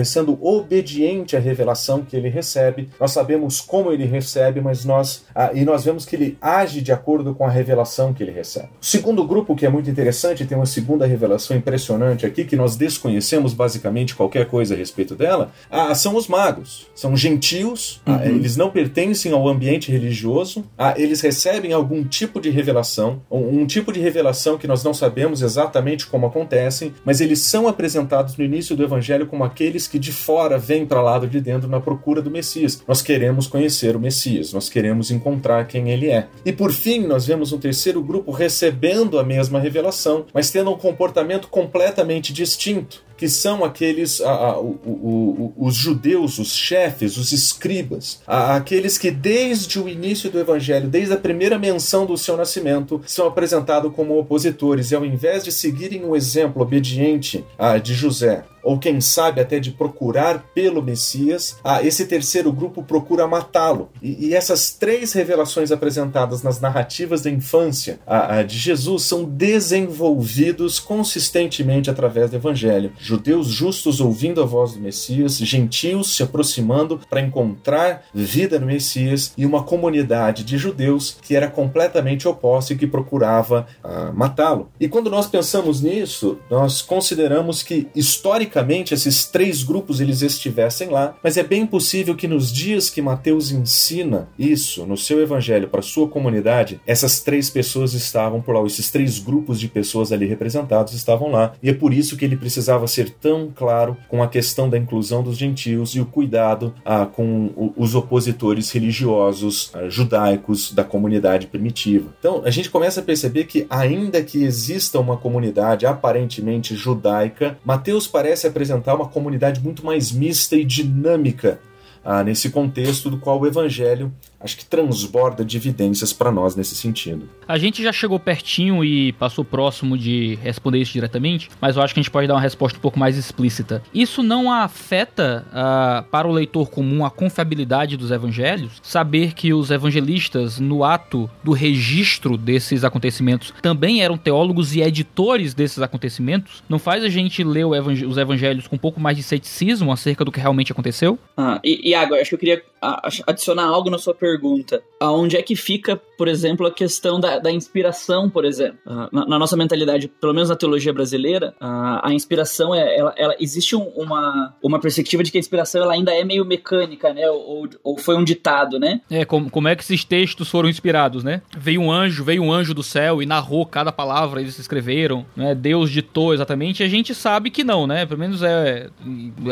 sendo obediente à revelação que ele recebe. Nós sabemos como ele recebe, mas nós e nós vemos que ele age de acordo com a revelação que ele recebe. O segundo grupo que é muito interessante tem uma segunda revelação impressionante aqui que nós desconhecemos basicamente qualquer coisa a respeito dela. São os magos. São gentios. Uhum. Eles não pertencem ao ambiente religioso. Eles recebem algum tipo de revelação, um, um tipo de revelação que nós não sabemos exatamente exatamente como acontecem, mas eles são apresentados no início do evangelho como aqueles que de fora vêm para lado de dentro na procura do Messias. Nós queremos conhecer o Messias, nós queremos encontrar quem ele é. E por fim, nós vemos um terceiro grupo recebendo a mesma revelação, mas tendo um comportamento completamente distinto que são aqueles a, a, o, o, os judeus, os chefes, os escribas, a, aqueles que desde o início do evangelho, desde a primeira menção do seu nascimento, são apresentados como opositores. E ao invés de seguirem o exemplo obediente de José, ou quem sabe até de procurar pelo Messias, ah, esse terceiro grupo procura matá-lo. E, e, essas três revelações apresentadas nas narrativas da infância ah, ah, de Jesus são desenvolvidos consistentemente através do Evangelho. Judeus justos ouvindo a voz do Messias, gentios se aproximando para encontrar vida no Messias e uma comunidade de judeus que era completamente oposta e que procurava ah, matá-lo. E quando nós pensamos nisso, nós consideramos que historicamente esses três grupos eles estivessem lá, mas é bem possível que nos dias que Mateus ensina isso no seu evangelho para sua comunidade, essas três pessoas estavam por lá, esses três grupos de pessoas ali representados estavam lá, e é por isso que ele precisava ser tão claro com a questão da inclusão dos gentios e o cuidado ah, com os opositores religiosos ah, judaicos da comunidade primitiva. Então a gente começa a perceber que ainda que exista uma comunidade aparentemente judaica, Mateus parece se apresentar uma comunidade muito mais mista e dinâmica ah, nesse contexto do qual o Evangelho acho que transborda de evidências para nós nesse sentido. A gente já chegou pertinho e passou próximo de responder isso diretamente, mas eu acho que a gente pode dar uma resposta um pouco mais explícita. Isso não afeta uh, para o leitor comum a confiabilidade dos evangelhos? Saber que os evangelistas, no ato do registro desses acontecimentos, também eram teólogos e editores desses acontecimentos, não faz a gente ler os evangelhos com um pouco mais de ceticismo acerca do que realmente aconteceu? Ah, e, e agora, acho que eu queria adicionar algo na sua pergunta. Aonde é que fica, por exemplo, a questão da, da inspiração, por exemplo? Uh, na, na, nossa mentalidade, pelo menos na teologia brasileira, uh, a inspiração, é, ela, ela existe um, uma, uma perspectiva de que a inspiração ela ainda é meio mecânica, né? Ou, ou foi um ditado, né? É, como, como é que esses textos foram inspirados, né? Veio um anjo, veio um anjo do céu e narrou cada palavra, eles escreveram, né? Deus ditou exatamente, e a gente sabe que não, né? Pelo menos é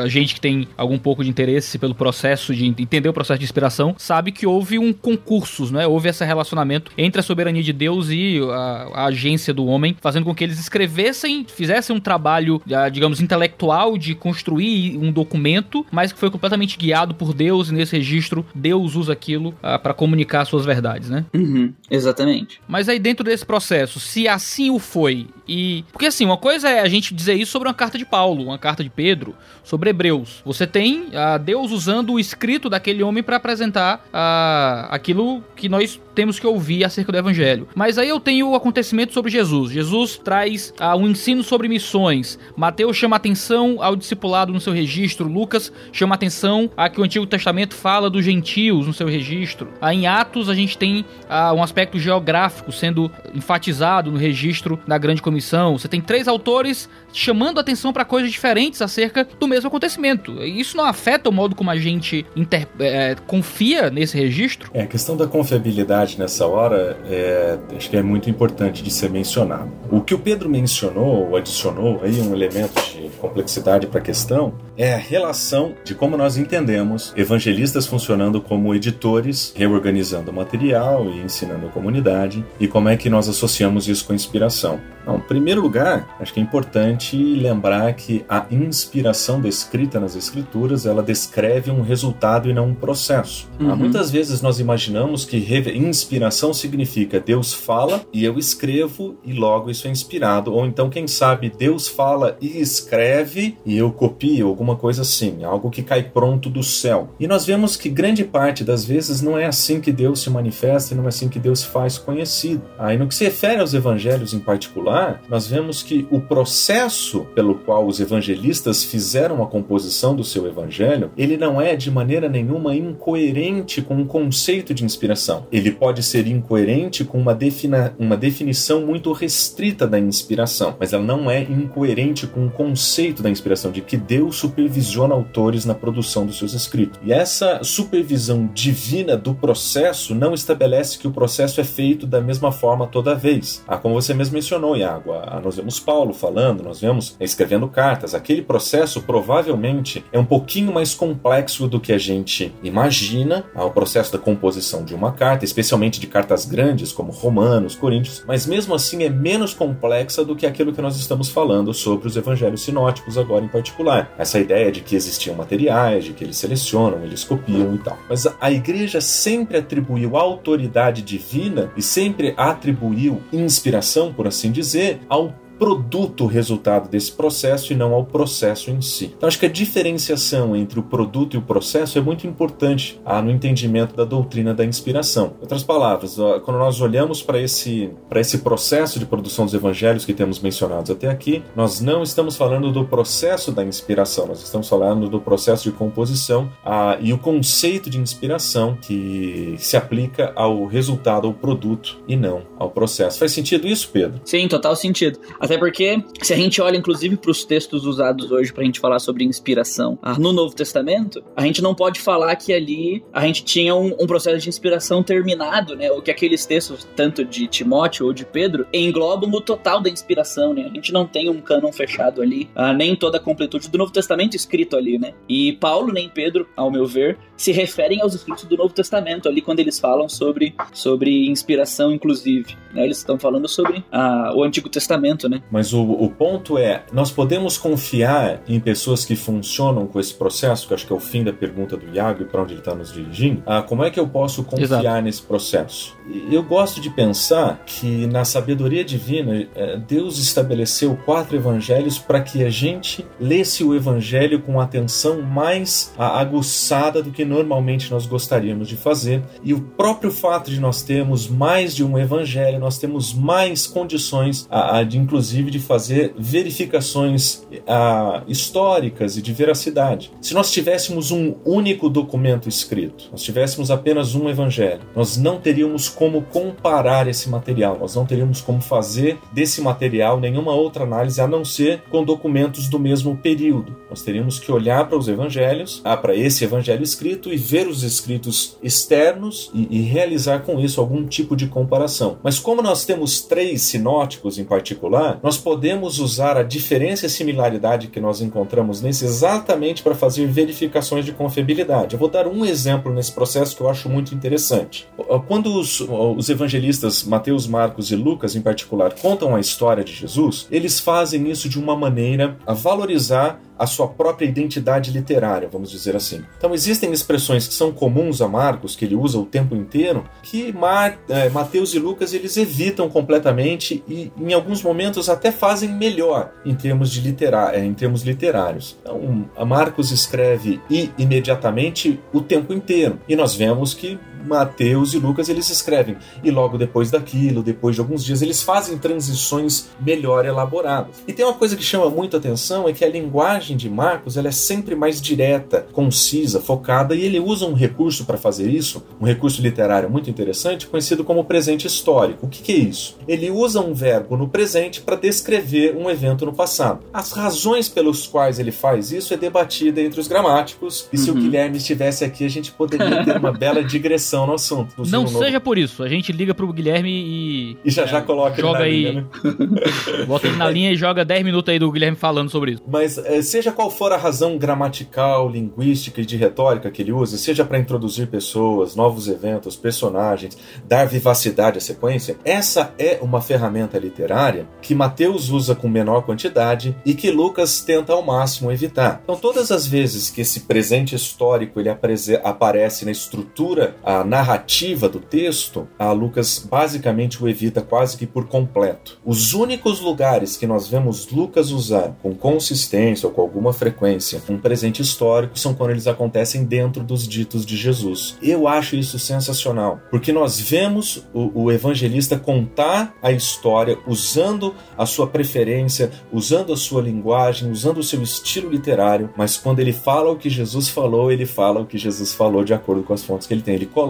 a gente que tem algum pouco de interesse pelo processo de entender o processo de inspiração, sabe que houve um concurso, né? Houve esse relacionamento entre a soberania de Deus e a, a agência do homem, fazendo com que eles escrevessem, fizessem um trabalho, ah, digamos, intelectual de construir um documento, mas que foi completamente guiado por Deus e nesse registro Deus usa aquilo uh, para comunicar suas verdades, né? Uhum, exatamente. Mas aí dentro desse processo, se assim o foi e porque assim uma coisa é a gente dizer isso sobre uma carta de Paulo, uma carta de Pedro, sobre Hebreus. Você tem uh, Deus usando o escrito daquele homem para apresentar uh, aquilo que nós temos que ouvir acerca do evangelho. Mas aí eu tenho o acontecimento sobre Jesus. Jesus traz uh, um ensino sobre missões. Mateus chama atenção ao discipulado no seu registro. Lucas chama atenção a que o Antigo Testamento fala dos gentios no seu registro. Uh, em Atos a gente tem uh, um aspecto geográfico sendo enfatizado no registro da grande comissão. Você tem três autores chamando atenção para coisas diferentes acerca do mesmo acontecimento. Isso não afeta o modo como a gente inter... é, confia nesse registro? É, a questão da confiabilidade nessa hora é, acho que é muito importante de ser mencionado. O que o Pedro mencionou, ou adicionou aí um elemento de complexidade para a questão, é a relação de como nós entendemos evangelistas funcionando como editores, reorganizando o material e ensinando a comunidade, e como é que nós associamos isso com inspiração. Então, em primeiro lugar, acho que é importante lembrar que a inspiração descrita nas escrituras, ela descreve um resultado e não um processo. Uhum. Muitas vezes nós imaginamos que inspiração significa Deus fala e eu escrevo e logo isso é inspirado, ou então quem sabe Deus fala e escreve e eu copio, alguma coisa assim, algo que cai pronto do céu. E nós vemos que grande parte das vezes não é assim que Deus se manifesta e não é assim que Deus se faz conhecido. Aí no que se refere aos evangelhos em particular, nós vemos que o processo pelo qual os evangelistas fizeram a composição do seu evangelho, ele não é de maneira nenhuma incoerente com o conceito de inspiração. Ele pode ser incoerente com uma, defina, uma definição muito restrita da inspiração, mas ela não é incoerente com o conceito da inspiração, de que Deus supervisiona autores na produção dos seus escritos. E essa supervisão divina do processo não estabelece que o processo é feito da mesma forma toda vez. Ah, como você mesmo mencionou, água. Ah, nós vemos Paulo falando, nós vemos escrevendo cartas. Aquele processo provavelmente é um pouquinho mais complexo do que a gente imagina, ah, o processo da composição de uma carta, especialmente de cartas grandes como Romanos, Coríntios, mas mesmo assim é menos complexa do que aquilo que nós estamos falando sobre os evangelhos sinóticos agora em particular. Essa ideia de que existiam materiais, de que eles selecionam, eles copiam e tal. Mas a igreja sempre atribuiu autoridade divina e sempre atribuiu inspiração, por assim dizer ao produto resultado desse processo e não ao processo em si. Então acho que a diferenciação entre o produto e o processo é muito importante ah, no entendimento da doutrina da inspiração. Em outras palavras, quando nós olhamos para esse, esse processo de produção dos evangelhos que temos mencionados até aqui, nós não estamos falando do processo da inspiração, nós estamos falando do processo de composição ah, e o conceito de inspiração que se aplica ao resultado, ao produto e não ao processo. Faz sentido isso, Pedro? Sim, total sentido. Até porque, se a gente olha inclusive para os textos usados hoje para a gente falar sobre inspiração ah, no Novo Testamento, a gente não pode falar que ali a gente tinha um, um processo de inspiração terminado, né? Ou que aqueles textos, tanto de Timóteo ou de Pedro, englobam o total da inspiração, né? A gente não tem um cânon fechado ali, ah, nem toda a completude do Novo Testamento escrito ali, né? E Paulo nem Pedro, ao meu ver, se referem aos escritos do Novo Testamento ali quando eles falam sobre, sobre inspiração, inclusive. Né? Eles estão falando sobre ah, o Antigo Testamento, né? Mas o, o ponto é, nós podemos confiar em pessoas que funcionam com esse processo, que acho que é o fim da pergunta do Iago e para onde ele está nos dirigindo. Ah, como é que eu posso confiar Exato. nesse processo? Eu gosto de pensar que na sabedoria divina, é, Deus estabeleceu quatro evangelhos para que a gente lesse o evangelho com atenção mais aguçada do que normalmente nós gostaríamos de fazer. E o próprio fato de nós termos mais de um evangelho, nós temos mais condições de, inclusive, inclusive, de fazer verificações ah, históricas e de veracidade. Se nós tivéssemos um único documento escrito, nós tivéssemos apenas um evangelho, nós não teríamos como comparar esse material, nós não teríamos como fazer desse material nenhuma outra análise a não ser com documentos do mesmo período. Nós teríamos que olhar para os evangelhos, ah, para esse evangelho escrito e ver os escritos externos e, e realizar com isso algum tipo de comparação. Mas como nós temos três sinóticos em particular, nós podemos usar a diferença e similaridade que nós encontramos nesse exatamente para fazer verificações de confiabilidade. Eu vou dar um exemplo nesse processo que eu acho muito interessante. Quando os, os evangelistas Mateus, Marcos e Lucas, em particular, contam a história de Jesus, eles fazem isso de uma maneira a valorizar a sua própria identidade literária, vamos dizer assim. Então existem expressões que são comuns a Marcos, que ele usa o tempo inteiro, que Mar, é, Mateus e Lucas eles evitam completamente e em alguns momentos até fazem melhor em termos de literar, é, em termos literários. Então Marcos escreve e imediatamente o tempo inteiro e nós vemos que Mateus e Lucas eles escrevem e logo depois daquilo, depois de alguns dias, eles fazem transições melhor elaboradas. E tem uma coisa que chama muito atenção é que a linguagem de Marcos ela é sempre mais direta, concisa, focada e ele usa um recurso para fazer isso, um recurso literário muito interessante, conhecido como presente histórico. O que, que é isso? Ele usa um verbo no presente para descrever um evento no passado. As razões pelas quais ele faz isso é debatida entre os gramáticos e se uhum. o Guilherme estivesse aqui a gente poderia ter uma bela digressão no assunto. do Não sino novo. seja por isso. A gente liga pro Guilherme e. E já já coloca ele Joga na aí. linha, né? Bota ele na linha e joga 10 minutos aí do Guilherme falando sobre isso. Mas eh, seja qual for a razão gramatical, linguística e de retórica que ele use, seja para introduzir pessoas, novos eventos, personagens, dar vivacidade à sequência, essa é uma ferramenta literária que Mateus usa com menor quantidade e que Lucas tenta ao máximo evitar. Então, todas as vezes que esse presente histórico ele aparece na estrutura a narrativa do texto, a Lucas basicamente o evita quase que por completo. Os únicos lugares que nós vemos Lucas usar com consistência ou com alguma frequência um presente histórico são quando eles acontecem dentro dos ditos de Jesus. Eu acho isso sensacional, porque nós vemos o, o evangelista contar a história usando a sua preferência, usando a sua linguagem, usando o seu estilo literário, mas quando ele fala o que Jesus falou, ele fala o que Jesus falou de acordo com as fontes que ele tem. Ele coloca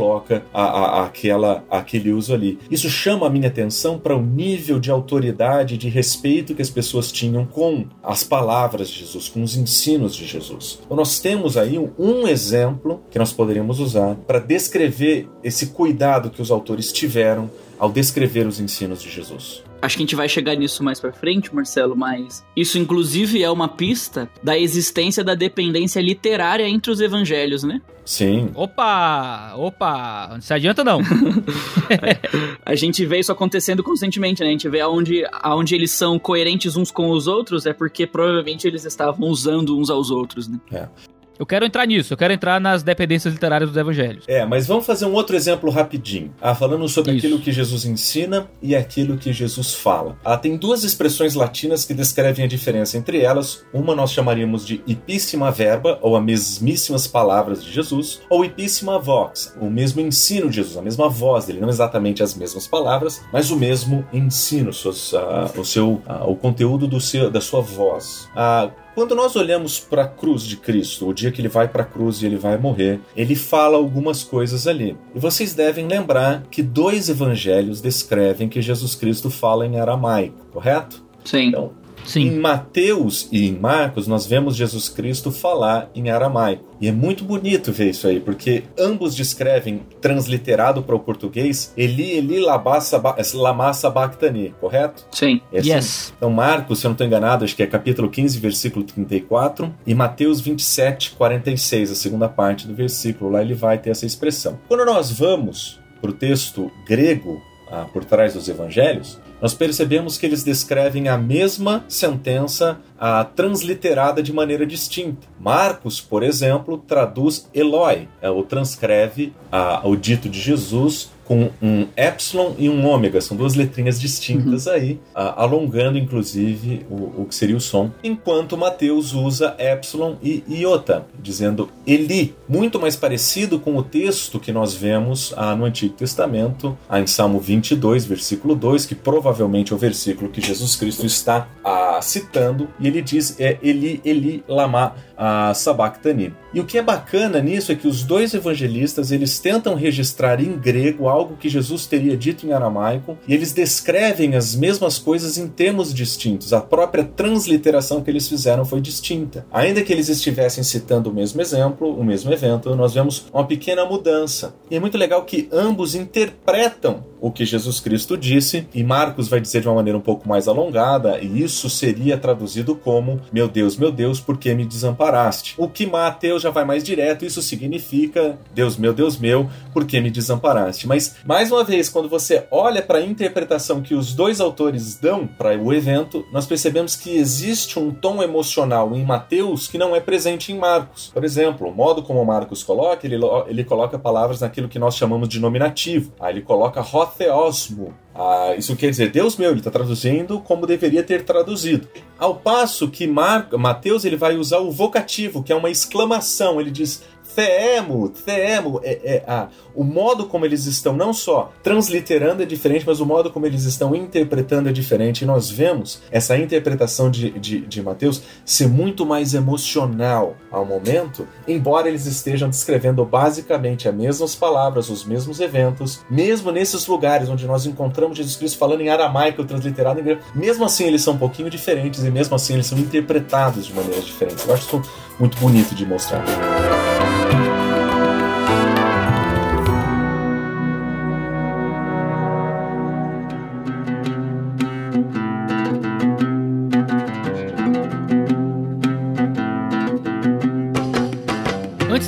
a, a- aquela, aquele uso ali. Isso chama a minha atenção para o nível de autoridade, de respeito que as pessoas tinham com as palavras de Jesus, com os ensinos de Jesus. Então nós temos aí um, um exemplo que nós poderíamos usar para descrever esse cuidado que os autores tiveram ao descrever os ensinos de Jesus. Acho que a gente vai chegar nisso mais pra frente, Marcelo, mas isso inclusive é uma pista da existência da dependência literária entre os evangelhos, né? Sim, Opa! Opa! Não se adianta não. A gente vê isso acontecendo constantemente, né? A gente vê aonde, aonde eles são coerentes uns com os outros, é porque provavelmente eles estavam usando uns aos outros, né? Eu quero entrar nisso. Eu quero entrar nas dependências literárias dos evangelhos. É, mas vamos fazer um outro exemplo rapidinho. Ah, falando sobre Isso. aquilo que Jesus ensina e aquilo que Jesus fala. Ah, tem duas expressões latinas que descrevem a diferença entre elas. Uma nós chamaríamos de ipíssima verba, ou as mesmíssimas palavras de Jesus, ou ipíssima vox, o mesmo ensino de Jesus, a mesma voz dele, não exatamente as mesmas palavras, mas o mesmo ensino, suas, ah, o seu, ah, o conteúdo do seu, da sua voz. Ah, quando nós olhamos para a cruz de Cristo, o dia que ele vai para a cruz e ele vai morrer, ele fala algumas coisas ali. E vocês devem lembrar que dois evangelhos descrevem que Jesus Cristo fala em aramaico, correto? Sim. Então, Sim. em Mateus e em Marcos, nós vemos Jesus Cristo falar em aramaico. E é muito bonito ver isso aí, porque ambos descrevem, transliterado para o português, Eli, Eli, laba saba- lama sabachthani, correto? Sim. É assim. Yes. Então, Marcos, se eu não estou enganado, acho que é capítulo 15, versículo 34, e Mateus 27, 46, a segunda parte do versículo. Lá ele vai ter essa expressão. Quando nós vamos para o texto grego, ah, por trás dos evangelhos, nós percebemos que eles descrevem a mesma sentença ah, transliterada de maneira distinta. Marcos, por exemplo, traduz Eloi, é, ou transcreve ah, o dito de Jesus com um epsilon e um ômega, são duas letrinhas distintas aí, ah, alongando inclusive o, o que seria o som, enquanto Mateus usa epsilon e iota, dizendo Eli, muito mais parecido com o texto que nós vemos ah, no Antigo Testamento, ah, em Salmo 22, versículo 2, que provavelmente é o versículo que Jesus Cristo está ah, citando, e ele diz é, Eli, Eli, lama ah, sabachthani. E o que é bacana nisso é que os dois evangelistas eles tentam registrar em grego algo que Jesus teria dito em aramaico e eles descrevem as mesmas coisas em termos distintos. A própria transliteração que eles fizeram foi distinta. Ainda que eles estivessem citando o mesmo exemplo, o mesmo evento, nós vemos uma pequena mudança. E é muito legal que ambos interpretam o que Jesus Cristo disse e Marcos vai dizer de uma maneira um pouco mais alongada e isso seria traduzido como meu Deus, meu Deus, por que me desamparaste? O que Mateus já vai mais direto, isso significa Deus meu, Deus meu, por que me desamparaste? Mas mais uma vez, quando você olha para a interpretação que os dois autores dão para o evento, nós percebemos que existe um tom emocional em Mateus que não é presente em Marcos. Por exemplo, o modo como Marcos coloca, ele, ele coloca palavras naquilo que nós chamamos de nominativo. Aí ele coloca hotheosmo, ah, isso quer dizer, Deus meu, ele está traduzindo como deveria ter traduzido. Ao passo que Mar Mateus ele vai usar o vocativo, que é uma exclamação. Ele diz Theemo, Theemo, é, é, ah, o modo como eles estão não só transliterando é diferente, mas o modo como eles estão interpretando é diferente. E nós vemos essa interpretação de, de, de Mateus ser muito mais emocional ao momento, embora eles estejam descrevendo basicamente as mesmas palavras, os mesmos eventos, mesmo nesses lugares onde nós encontramos Jesus Cristo falando em aramaico, transliterado em grego, mesmo assim eles são um pouquinho diferentes e mesmo assim eles são interpretados de maneiras diferentes. Eu acho isso muito bonito de mostrar.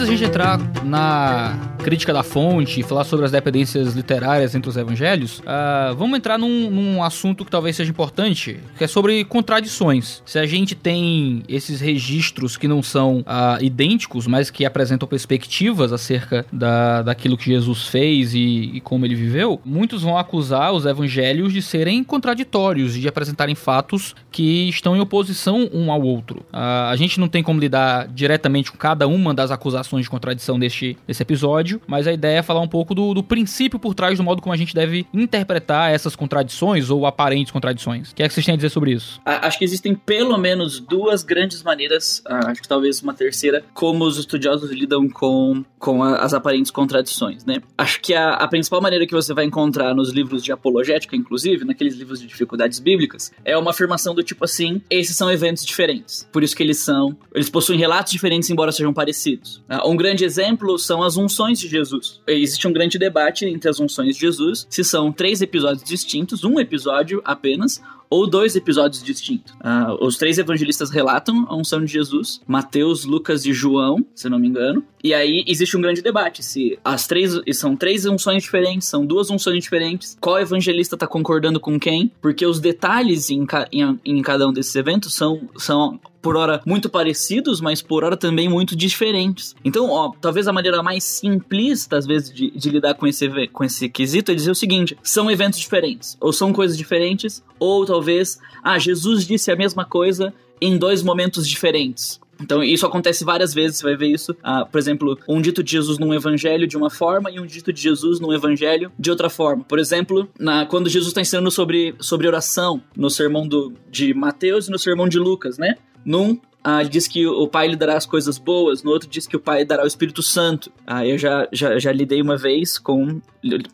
Antes da gente entrar na crítica da fonte falar sobre as dependências literárias entre os evangelhos, uh, vamos entrar num, num, assunto que talvez seja importante, que é sobre contradições. Se a gente tem esses registros que não são uh, idênticos, mas que apresentam perspectivas acerca da, daquilo que Jesus fez e, e como ele viveu, muitos vão acusar os evangelhos de serem contraditórios de apresentarem fatos que estão em oposição um ao outro. Uh, a gente não tem como lidar diretamente com cada uma das acusações de contradição deste, desse episódio, mas a ideia é falar um pouco do, do princípio por trás do modo como a gente deve interpretar essas contradições ou aparentes contradições. O que é que vocês têm a dizer sobre isso? Acho que existem pelo menos duas grandes maneiras, ah, acho que talvez uma terceira, como os estudiosos lidam com, com as aparentes contradições, né? Acho que a, a principal maneira que você vai encontrar nos livros de apologética, inclusive, naqueles livros de dificuldades bíblicas, é uma afirmação do tipo assim: esses são eventos diferentes. Por isso que eles são, eles possuem relatos diferentes, embora sejam parecidos. Ah, um grande exemplo são as unções de Jesus. Existe um grande debate entre as unções de Jesus, se são três episódios distintos, um episódio apenas, ou dois episódios distintos. Uh, os três evangelistas relatam a unção de Jesus, Mateus, Lucas e João, se não me engano. E aí existe um grande debate se as três são três unções diferentes, são duas unções diferentes, qual evangelista está concordando com quem, porque os detalhes em, em, em cada um desses eventos são, são por hora muito parecidos, mas por hora também muito diferentes. Então, ó, talvez a maneira mais simplista, às vezes, de, de, lidar com esse, com esse quesito é dizer o seguinte: são eventos diferentes, ou são coisas diferentes, ou talvez, ah, Jesus disse a mesma coisa em dois momentos diferentes. Então, isso acontece várias vezes, você vai ver isso. Ah, por exemplo, um dito de Jesus num evangelho de uma forma e um dito de Jesus num evangelho de outra forma. Por exemplo, na, quando Jesus está ensinando sobre, sobre oração, no sermão do, de Mateus e no sermão de Lucas, né? Num ah, ele diz que o Pai lhe dará as coisas boas, no outro diz que o Pai dará o Espírito Santo. Ah, eu já, já, já lidei uma vez com.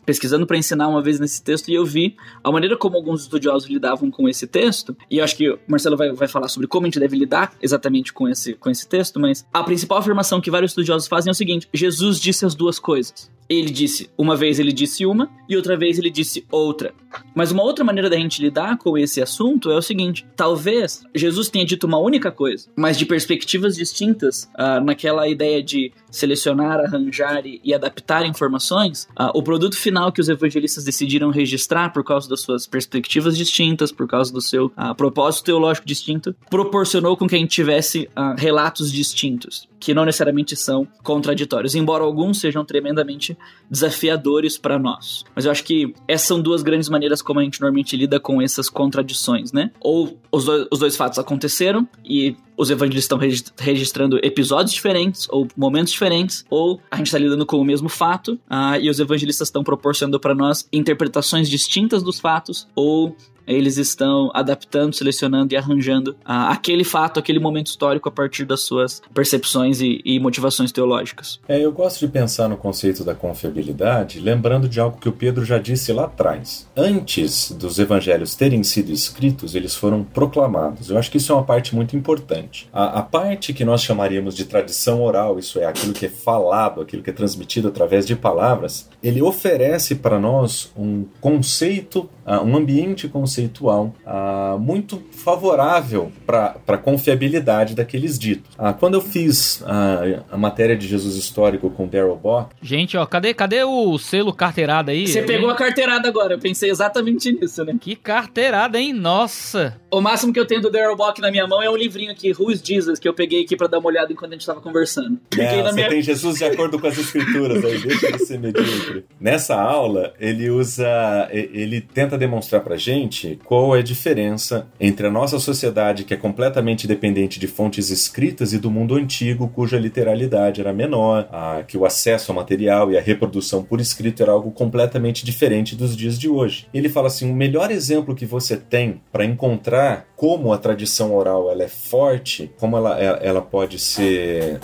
Pesquisando para ensinar uma vez nesse texto e eu vi a maneira como alguns estudiosos lidavam com esse texto. E acho que o Marcelo vai, vai falar sobre como a gente deve lidar exatamente com esse, com esse texto, mas a principal afirmação que vários estudiosos fazem é o seguinte: Jesus disse as duas coisas ele disse, uma vez ele disse uma e outra vez ele disse outra. Mas uma outra maneira da gente lidar com esse assunto é o seguinte: talvez Jesus tenha dito uma única coisa, mas de perspectivas distintas, uh, naquela ideia de selecionar, arranjar e, e adaptar informações, uh, o produto final que os evangelistas decidiram registrar por causa das suas perspectivas distintas, por causa do seu uh, propósito teológico distinto, proporcionou com que a gente tivesse relatos distintos que não necessariamente são contraditórios, embora alguns sejam tremendamente desafiadores para nós. Mas eu acho que essas são duas grandes maneiras como a gente normalmente lida com essas contradições, né? Ou os dois, os dois fatos aconteceram e os evangelistas estão registrando episódios diferentes ou momentos diferentes, ou a gente está lidando com o mesmo fato uh, e os evangelistas estão proporcionando para nós interpretações distintas dos fatos ou eles estão adaptando, selecionando e arranjando ah, aquele fato, aquele momento histórico a partir das suas percepções e, e, motivações teológicas. É, eu gosto de pensar no conceito da confiabilidade, lembrando de algo que o Pedro já disse lá atrás. Antes dos evangelhos terem sido escritos, eles foram proclamados. Eu acho que isso é uma parte muito importante. A, a parte que nós chamaríamos de tradição oral, isso é, aquilo que é falado, aquilo que é transmitido através de palavras, ele oferece para nós um conceito, uh, um ambiente conceitual uh, muito favorável para a confiabilidade daqueles ditos. Uh, quando eu fiz uh, a matéria de Jesus histórico com Daryl Bock. Gente, ó, cadê, cadê o selo carteirada aí? Você pegou a carteirada agora, eu pensei exatamente nisso, né? Que carteirada, hein? Nossa! O máximo que eu tenho do Daryl Bock na minha mão é um livrinho aqui, Who's Jesus, que eu peguei aqui para dar uma olhada enquanto a gente tava conversando. É, você minha... tem Jesus de acordo com as escrituras aí, deixa de ser medíocre. Nessa aula, ele usa, ele tenta demonstrar pra gente qual é a diferença entre a nossa sociedade, que é completamente dependente de fontes escritas, e do mundo antigo, cuja literalidade era menor, a, que o acesso ao material e a reprodução por escrito era algo completamente diferente dos dias de hoje. Ele fala assim: o melhor exemplo que você tem para encontrar como a tradição oral ela é forte, como ela, ela pode ser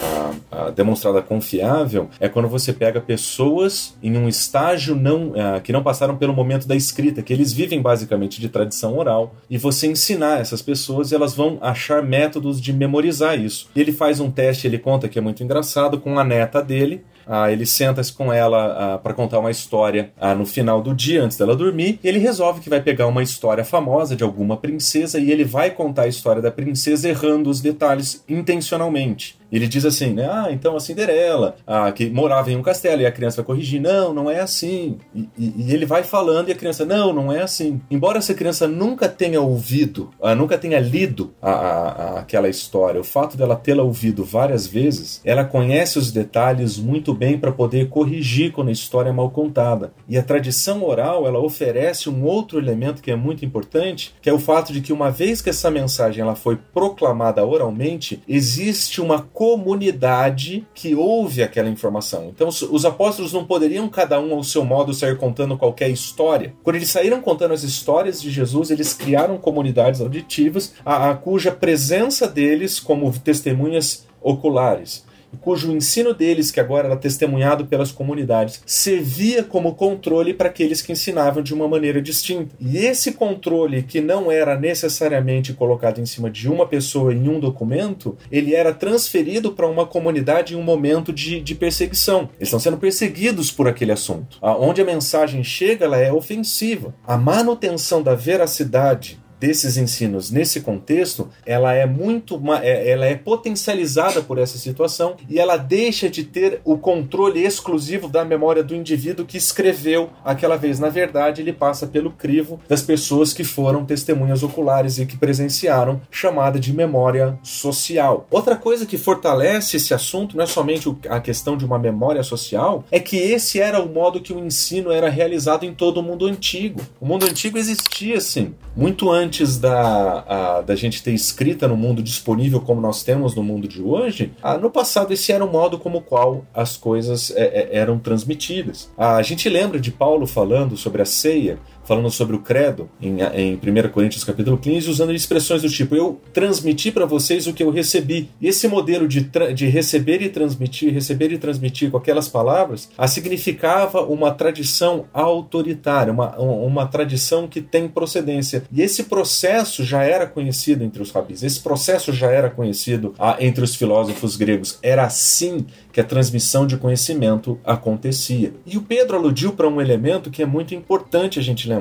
a, a demonstrada confiável, é quando você pega pessoas em um estágio não, a, que não passaram pelo momento da escrita, que eles vivem basicamente de tradição oral, e você ensinar essas pessoas e elas vão achar métodos de memorizar isso. Ele faz um teste, ele conta que é muito engraçado, com a neta dele, ah, ele senta-se com ela ah, para contar uma história ah, no final do dia, antes dela dormir, e ele resolve que vai pegar uma história famosa de alguma princesa e ele vai contar a história da princesa errando os detalhes intencionalmente. Ele diz assim, né? Ah, então a Cinderela, a, que morava em um castelo, e a criança vai corrigir, não, não é assim. E, e, e ele vai falando e a criança, não, não é assim. Embora essa criança nunca tenha ouvido, uh, nunca tenha lido a, a, a, aquela história, o fato dela tê-la ouvido várias vezes, ela conhece os detalhes muito bem para poder corrigir quando a história é mal contada. E a tradição oral, ela oferece um outro elemento que é muito importante, que é o fato de que uma vez que essa mensagem ela foi proclamada oralmente, existe uma comunidade que ouve aquela informação. Então os apóstolos não poderiam cada um ao seu modo sair contando qualquer história. Quando eles saíram contando as histórias de Jesus, eles criaram comunidades auditivas a, a cuja presença deles como testemunhas oculares cujo ensino deles, que agora era testemunhado pelas comunidades, servia como controle para aqueles que ensinavam de uma maneira distinta. E esse controle, que não era necessariamente colocado em cima de uma pessoa em um documento, ele era transferido para uma comunidade em um momento de, de perseguição. Eles estão sendo perseguidos por aquele assunto. Onde a mensagem chega, ela é ofensiva. A manutenção da veracidade desses ensinos nesse contexto, ela é muito é, ela é potencializada por essa situação e ela deixa de ter o controle exclusivo da memória do indivíduo que escreveu aquela vez. Na verdade, ele passa pelo crivo das pessoas que foram testemunhas oculares e que presenciaram chamada de memória social. Outra coisa que fortalece esse assunto não é somente a questão de uma memória social, é que esse era o modo que o ensino era realizado em todo o mundo antigo. O mundo antigo existia assim, muito antes antes da, a, da gente ter escrita no mundo disponível como nós temos no mundo de hoje, a, no passado esse era o modo como qual as coisas é, é, eram transmitidas. A gente lembra de Paulo falando sobre a ceia falando sobre o credo em, em 1 Coríntios capítulo 15, usando expressões do tipo: Eu transmiti para vocês o que eu recebi. E esse modelo de, de receber e transmitir, receber e transmitir com aquelas palavras, a significava uma tradição autoritária, uma, uma tradição que tem procedência. E esse processo já era conhecido entre os rabis, esse processo já era conhecido ah, entre os filósofos gregos. Era assim que a transmissão de conhecimento acontecia. E o Pedro aludiu para um elemento que é muito importante a gente lembrar.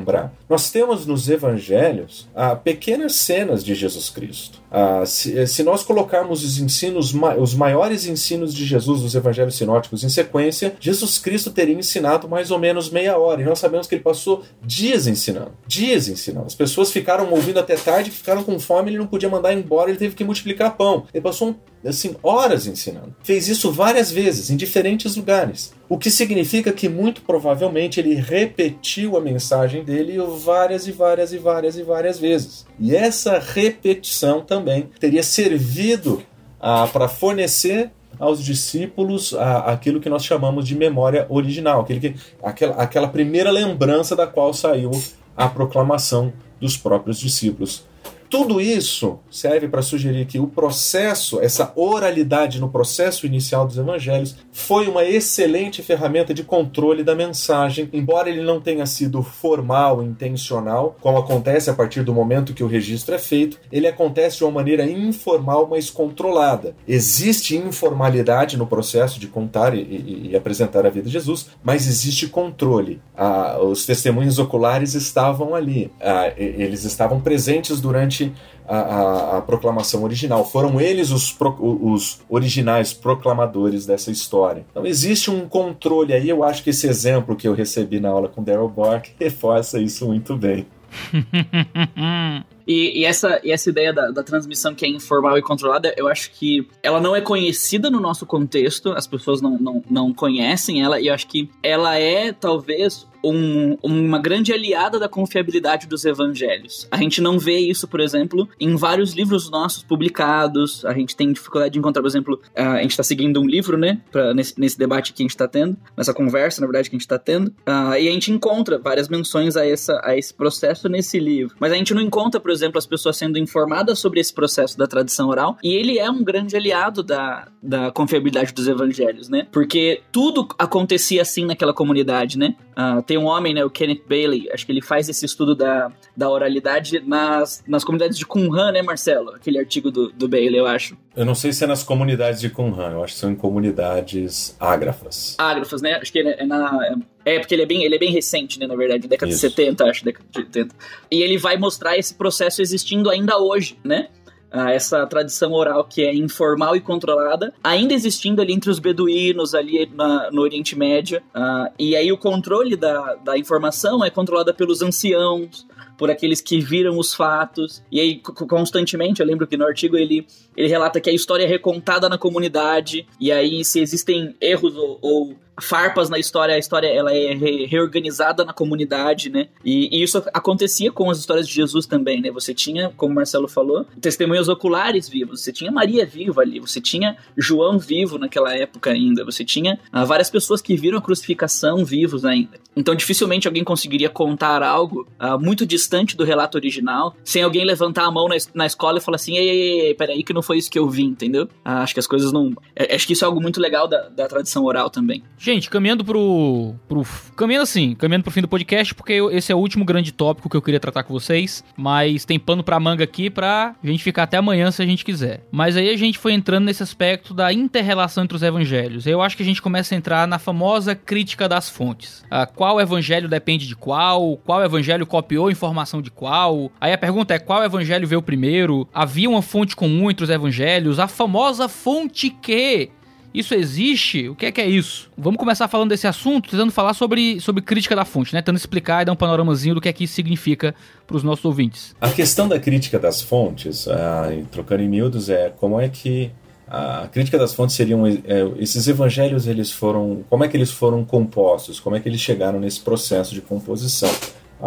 Nós temos nos evangelhos ah, pequenas cenas de Jesus Cristo. Ah, se, se, nós colocarmos os ensinos, os maiores ensinos de Jesus dos evangelhos sinóticos em sequência, Jesus Cristo teria ensinado mais ou menos meia hora. E nós sabemos que ele passou dias ensinando. Dias ensinando. As pessoas ficaram ouvindo até tarde, ficaram com fome, ele não podia mandar embora, ele teve que multiplicar pão. Ele passou assim, horas ensinando. Fez isso várias vezes, em diferentes lugares. O que significa que muito provavelmente ele repetiu a mensagem dele várias e várias e várias e várias vezes. E essa repetição também teria servido ah, para fornecer aos discípulos ah, aquilo que nós chamamos de memória original, aquele que, aquela, aquela primeira lembrança da qual saiu a proclamação dos próprios discípulos. Tudo isso serve para sugerir que o processo, essa oralidade no processo inicial dos evangelhos, foi uma excelente ferramenta de controle da mensagem, embora ele não tenha sido formal, intencional, como acontece a partir do momento que o registro é feito, ele acontece de uma maneira informal, mas controlada. Existe informalidade no processo de contar e, e, e apresentar a vida de Jesus, mas existe controle. Ah, os testemunhos oculares estavam ali, ah, eles estavam presentes durante a, a, a, proclamação original. Foram eles os, pro, os originais proclamadores dessa história. Então existe um controle aí. Eu acho que esse exemplo que eu recebi na aula com Daryl Bork reforça isso muito bem. E, e, essa, e essa ideia da, da, transmissão que é informal e controlada, eu acho que ela não é conhecida no nosso contexto, as pessoas não, não, não conhecem ela, e eu acho que ela é talvez um, uma grande aliada da confiabilidade dos evangelhos. A gente não vê isso, por exemplo, em vários livros nossos publicados. A gente tem dificuldade de encontrar, por exemplo, a gente está seguindo um livro, né, pra, nesse, nesse debate que a gente está tendo, nessa conversa, na verdade, que a gente está tendo, uh, e a gente encontra várias menções a, essa, a esse processo nesse livro. Mas a gente não encontra, por exemplo, as pessoas sendo informadas sobre esse processo da tradição oral, e ele é um grande aliado da, da confiabilidade dos evangelhos, né? Porque tudo acontecia assim naquela comunidade, né? Uh, tem um homem, né, o Kenneth Bailey, acho que ele faz esse estudo da, da oralidade nas, nas comunidades de Qumran, né, Marcelo? Aquele artigo do, do Bailey, eu acho. Eu não sei se é nas comunidades de Qumran, eu acho que são em comunidades ágrafas. Ágrafas, né? Acho que é na... É, porque ele é bem, ele é bem recente, né, na verdade, década Isso. de 70, acho, década de 80. E ele vai mostrar esse processo existindo ainda hoje, né? uh, essa tradição oral que é informal e controlada, ainda existindo ali entre os beduínos, ali na, no Oriente Médio. Uh, e aí o controle da, da informação é controlada pelos anciãos, por aqueles que viram os fatos. E aí, constantemente, eu lembro que no artigo ele, ele relata que a história é recontada na comunidade, e aí, se existem erros ou, ou farpas na história, a história ela é re reorganizada na comunidade, né? E, e, isso acontecia com as histórias de Jesus também, né? Você tinha, como o Marcelo falou, testemunhas oculares vivos, você tinha Maria viva ali, você tinha João vivo naquela época ainda, você tinha ah, várias pessoas que viram a crucificação vivos ainda. Então, dificilmente alguém conseguiria contar algo ah, muito distante do relato original, sem alguém levantar a mão na, na escola e falar assim: ei, ei, ei, peraí, que não foi isso que eu vi, entendeu? Ah, acho que as coisas não. É, acho que isso é algo muito legal da, da tradição oral também. Gente, caminhando pro, pro. Caminhando assim, caminhando pro fim do podcast, porque esse é o último grande tópico que eu queria tratar com vocês. Mas tem pano pra manga aqui pra gente ficar até amanhã se a gente quiser. Mas aí a gente foi entrando nesse aspecto da inter-relação entre os evangelhos. Eu acho que a gente começa a entrar na famosa crítica das fontes. Ah, qual evangelho depende de qual? Qual evangelho copiou informação de qual? Aí a pergunta é: qual evangelho veio primeiro? Havia uma fonte comum entre os evangelhos? A famosa fonte que isso existe? O que é que é isso? Vamos começar falando desse assunto, tentando falar sobre, sobre crítica da fonte, né? Tentando explicar e dar um panoramazinho do que é que isso significa para os nossos ouvintes. A questão da crítica das fontes, ah, trocando em miúdos, é como é que a crítica das fontes seriam é, esses evangelhos eles foram como é que eles foram compostos como é que eles chegaram nesse processo de composição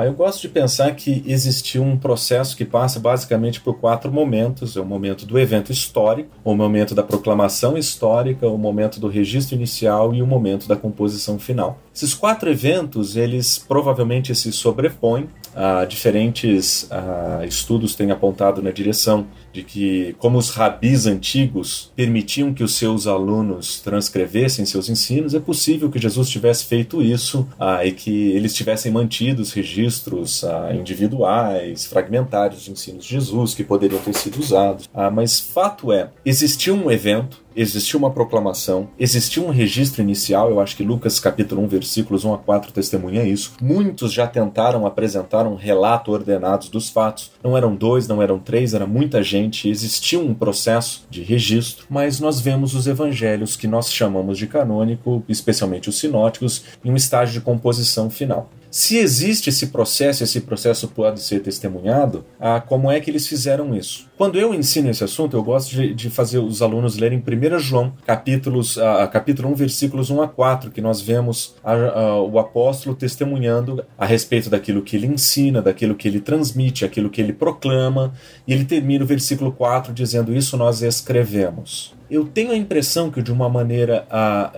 eu gosto de pensar que existiu um processo que passa basicamente por quatro momentos: é o momento do evento histórico, o momento da proclamação histórica, o momento do registro inicial e o momento da composição final. Esses quatro eventos, eles provavelmente se sobrepõem. Ah, diferentes ah, estudos têm apontado na direção de que, como os rabis antigos permitiam que os seus alunos transcrevessem seus ensinos, é possível que Jesus tivesse feito isso ah, e que eles tivessem mantido os registros ah, individuais, fragmentários de ensinos de Jesus que poderiam ter sido usados. Ah, mas fato é, existiu um evento existiu uma proclamação, existiu um registro inicial, eu acho que Lucas capítulo 1, versículos 1 a 4 testemunha isso. Muitos já tentaram apresentar um relato ordenado dos fatos. Não eram dois, não eram três, era muita gente, existiu um processo de registro, mas nós vemos os evangelhos que nós chamamos de canônico, especialmente os sinóticos, em um estágio de composição final. Se existe esse processo, esse processo pode ser testemunhado, ah, como é que eles fizeram isso? Quando eu ensino esse assunto, eu gosto de, de fazer os alunos lerem 1 João, capítulos, ah, capítulo 1, versículos 1 a 4, que nós vemos a, a, o apóstolo testemunhando a respeito daquilo que ele ensina, daquilo que ele transmite, aquilo que ele proclama, e ele termina o versículo 4 dizendo: Isso nós escrevemos eu tenho a impressão que de uma maneira,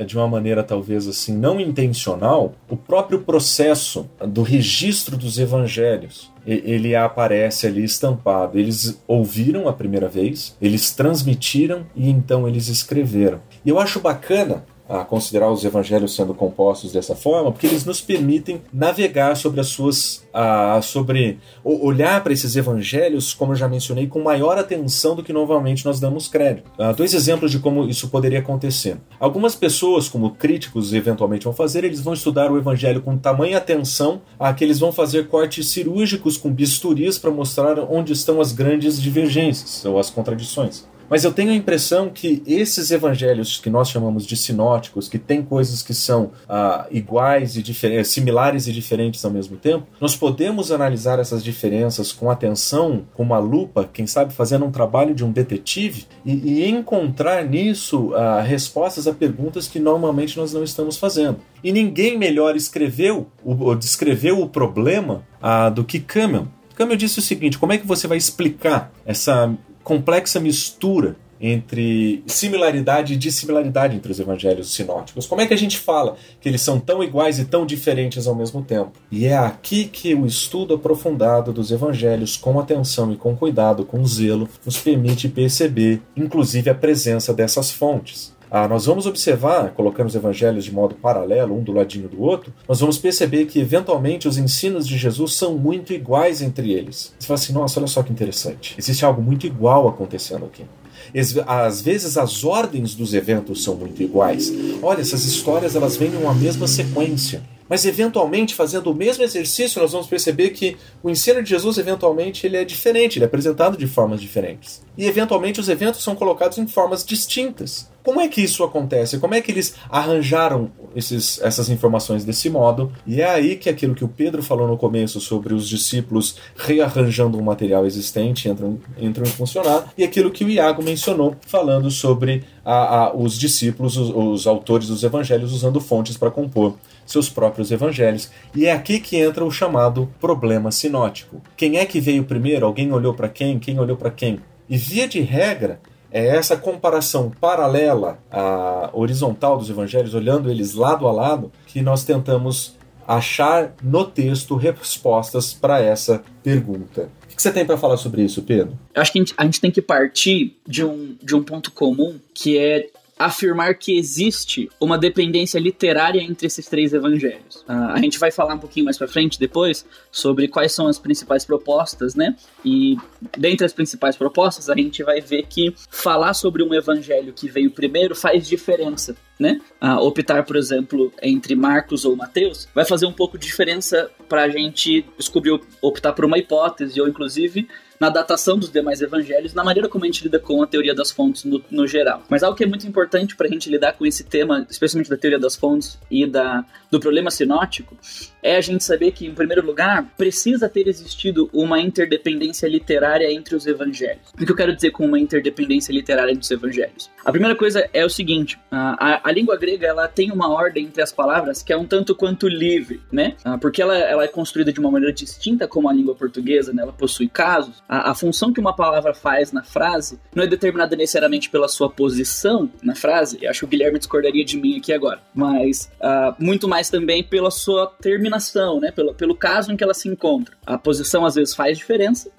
de uma maneira talvez assim não intencional, o próprio processo do registro dos evangelhos ele aparece ali estampado. Eles ouviram a primeira vez, eles transmitiram e então eles escreveram. E eu acho bacana a considerar os evangelhos sendo compostos dessa forma, porque eles nos permitem navegar sobre as suas. A, sobre olhar para esses evangelhos, como eu já mencionei, com maior atenção do que normalmente nós damos crédito. Ah, dois exemplos de como isso poderia acontecer. Algumas pessoas, como críticos eventualmente vão fazer, eles vão estudar o evangelho com tamanha atenção a que eles vão fazer cortes cirúrgicos com bisturis para mostrar onde estão as grandes divergências ou as contradições. Mas eu tenho a impressão que esses evangelhos que nós chamamos de sinóticos, que tem coisas que são ah, iguais e eh, similares e diferentes ao mesmo tempo, nós podemos analisar essas diferenças com atenção, com uma lupa, quem sabe fazendo um trabalho de um detetive e, e encontrar nisso ah, respostas a perguntas que normalmente nós não estamos fazendo. E ninguém melhor escreveu ou descreveu o problema ah, do que Cameron. Cameron disse o seguinte: como é que você vai explicar essa complexa mistura entre similaridade e dissimilaridade entre os evangelhos sinóticos. Como é que a gente fala que eles são tão iguais e tão diferentes ao mesmo tempo? E é aqui que o estudo aprofundado dos evangelhos, com atenção e com cuidado, com zelo, nos permite perceber, inclusive, a presença dessas fontes. Ah, nós vamos observar, colocando os evangelhos de modo paralelo, um do ladinho do outro, nós vamos perceber que, eventualmente, os ensinos de Jesus são muito iguais entre eles. Você fala assim, nossa, olha só que interessante. Existe algo muito igual acontecendo aqui. Às vezes as ordens dos eventos são muito iguais. Olha, essas histórias elas vêm em uma mesma sequência. Mas eventualmente, fazendo o mesmo exercício, nós vamos perceber que o ensino de Jesus eventualmente ele é diferente, ele é apresentado de formas diferentes. e eventualmente os eventos são colocados em formas distintas. Como é que isso acontece? Como é que eles arranjaram esses, essas informações desse modo? E é aí que aquilo que o Pedro falou no começo sobre os discípulos rearranjando um material existente entram, entram em funcionar, e aquilo que o Iago mencionou falando sobre a, a, os discípulos, os, os autores dos evangelhos usando fontes para compor seus próprios evangelhos. E é aqui que entra o chamado problema sinótico. Quem é que veio primeiro? Alguém olhou para quem? Quem olhou para quem? E via de regra, é essa comparação paralela à horizontal dos evangelhos, olhando eles lado a lado, que nós tentamos achar no texto respostas para essa pergunta. O que você tem para falar sobre isso, Pedro? Eu acho que a gente, a gente tem que partir de um, de um ponto comum, que é afirmar que existe uma dependência literária entre esses três evangelhos. Uh, a gente vai falar um pouquinho mais para frente depois sobre quais são as principais propostas, né? E dentre as principais propostas, a gente vai ver que falar sobre um evangelho que veio primeiro faz diferença, né? Uh, optar, por exemplo, entre Marcos ou Mateus vai fazer um pouco de diferença para a gente descobrir optar por uma hipótese ou inclusive na datação dos demais evangelhos, na maneira como a gente lida com a teoria das fontes no, no geral. Mas algo que é muito importante para a gente lidar com esse tema, especialmente da teoria das fontes e da, do problema sinótico, é a gente saber que, em primeiro lugar, precisa ter existido uma interdependência literária entre os evangelhos. O que eu quero dizer com uma interdependência literária entre os evangelhos? A primeira coisa é o seguinte: a, a, a língua grega ela tem uma ordem entre as palavras que é um tanto quanto livre, né? Ah, porque ela, ela é construída de uma maneira distinta como a língua portuguesa, né? ela possui casos. A, a função que uma palavra faz na frase não é determinada necessariamente pela sua posição na frase. Eu acho que o Guilherme discordaria de mim aqui agora, mas uh, muito mais também pela sua terminação né? Pelo, pelo caso em que ela se encontra. A posição às vezes faz diferença,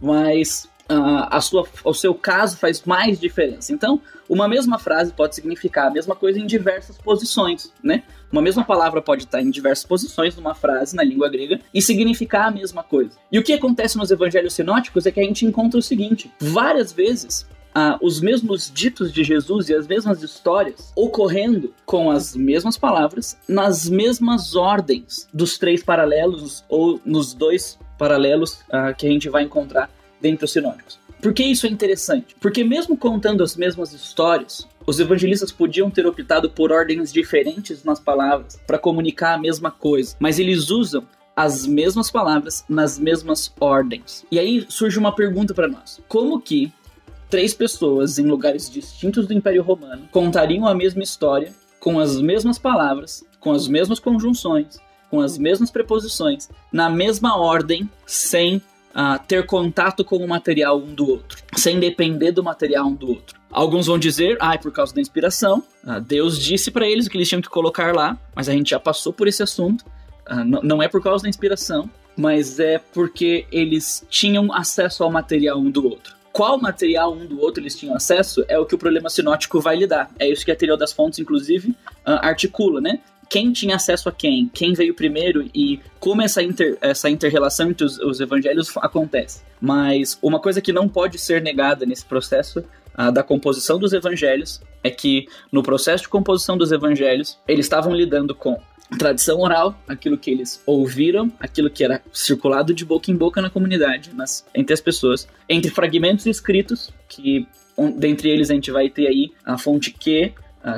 mas uh, a sua, o seu caso faz mais diferença. Então, uma mesma frase pode significar a mesma coisa em diversas posições, né? Uma mesma palavra pode estar em diversas posições numa frase na língua grega e significar a mesma coisa. E o que acontece nos evangelhos sinóticos é que a gente encontra o seguinte: várias vezes ah, os mesmos ditos de Jesus e as mesmas histórias ocorrendo com as mesmas palavras, nas mesmas ordens dos três paralelos ou nos dois paralelos ah, que a gente vai encontrar dentro dos sinônimos. Por que isso é interessante? Porque mesmo contando as mesmas histórias, os evangelistas podiam ter optado por ordens diferentes nas palavras para comunicar a mesma coisa, mas eles usam as mesmas palavras nas mesmas ordens. E aí surge uma pergunta para nós: como que três pessoas em lugares distintos do Império Romano contariam a mesma história, com as mesmas palavras, com as mesmas conjunções, com as mesmas preposições, na mesma ordem, sem uh, ter contato com o material um do outro, sem depender do material um do outro. Alguns vão dizer, ah, é por causa da inspiração, uh, Deus disse para eles o que eles tinham que colocar lá, mas a gente já passou por esse assunto, uh, não é por causa da inspiração, mas é porque eles tinham acesso ao material um do outro qual material um do outro eles tinham acesso é o que o problema sinótico vai lidar. É isso que a teoria das fontes, inclusive, uh, articula, né? Quem tinha acesso a quem, quem veio primeiro e como essa, inter, essa inter-relação entre os, os evangelhos acontece. Mas uma coisa que não pode ser negada nesse processo uh, da composição dos evangelhos é que no processo de composição dos evangelhos eles estavam lidando com tradição oral, aquilo que eles ouviram, aquilo que era circulado de boca em boca na comunidade, nas, entre as pessoas, entre fragmentos escritos, que um, dentre eles a gente vai ter aí a fonte Q,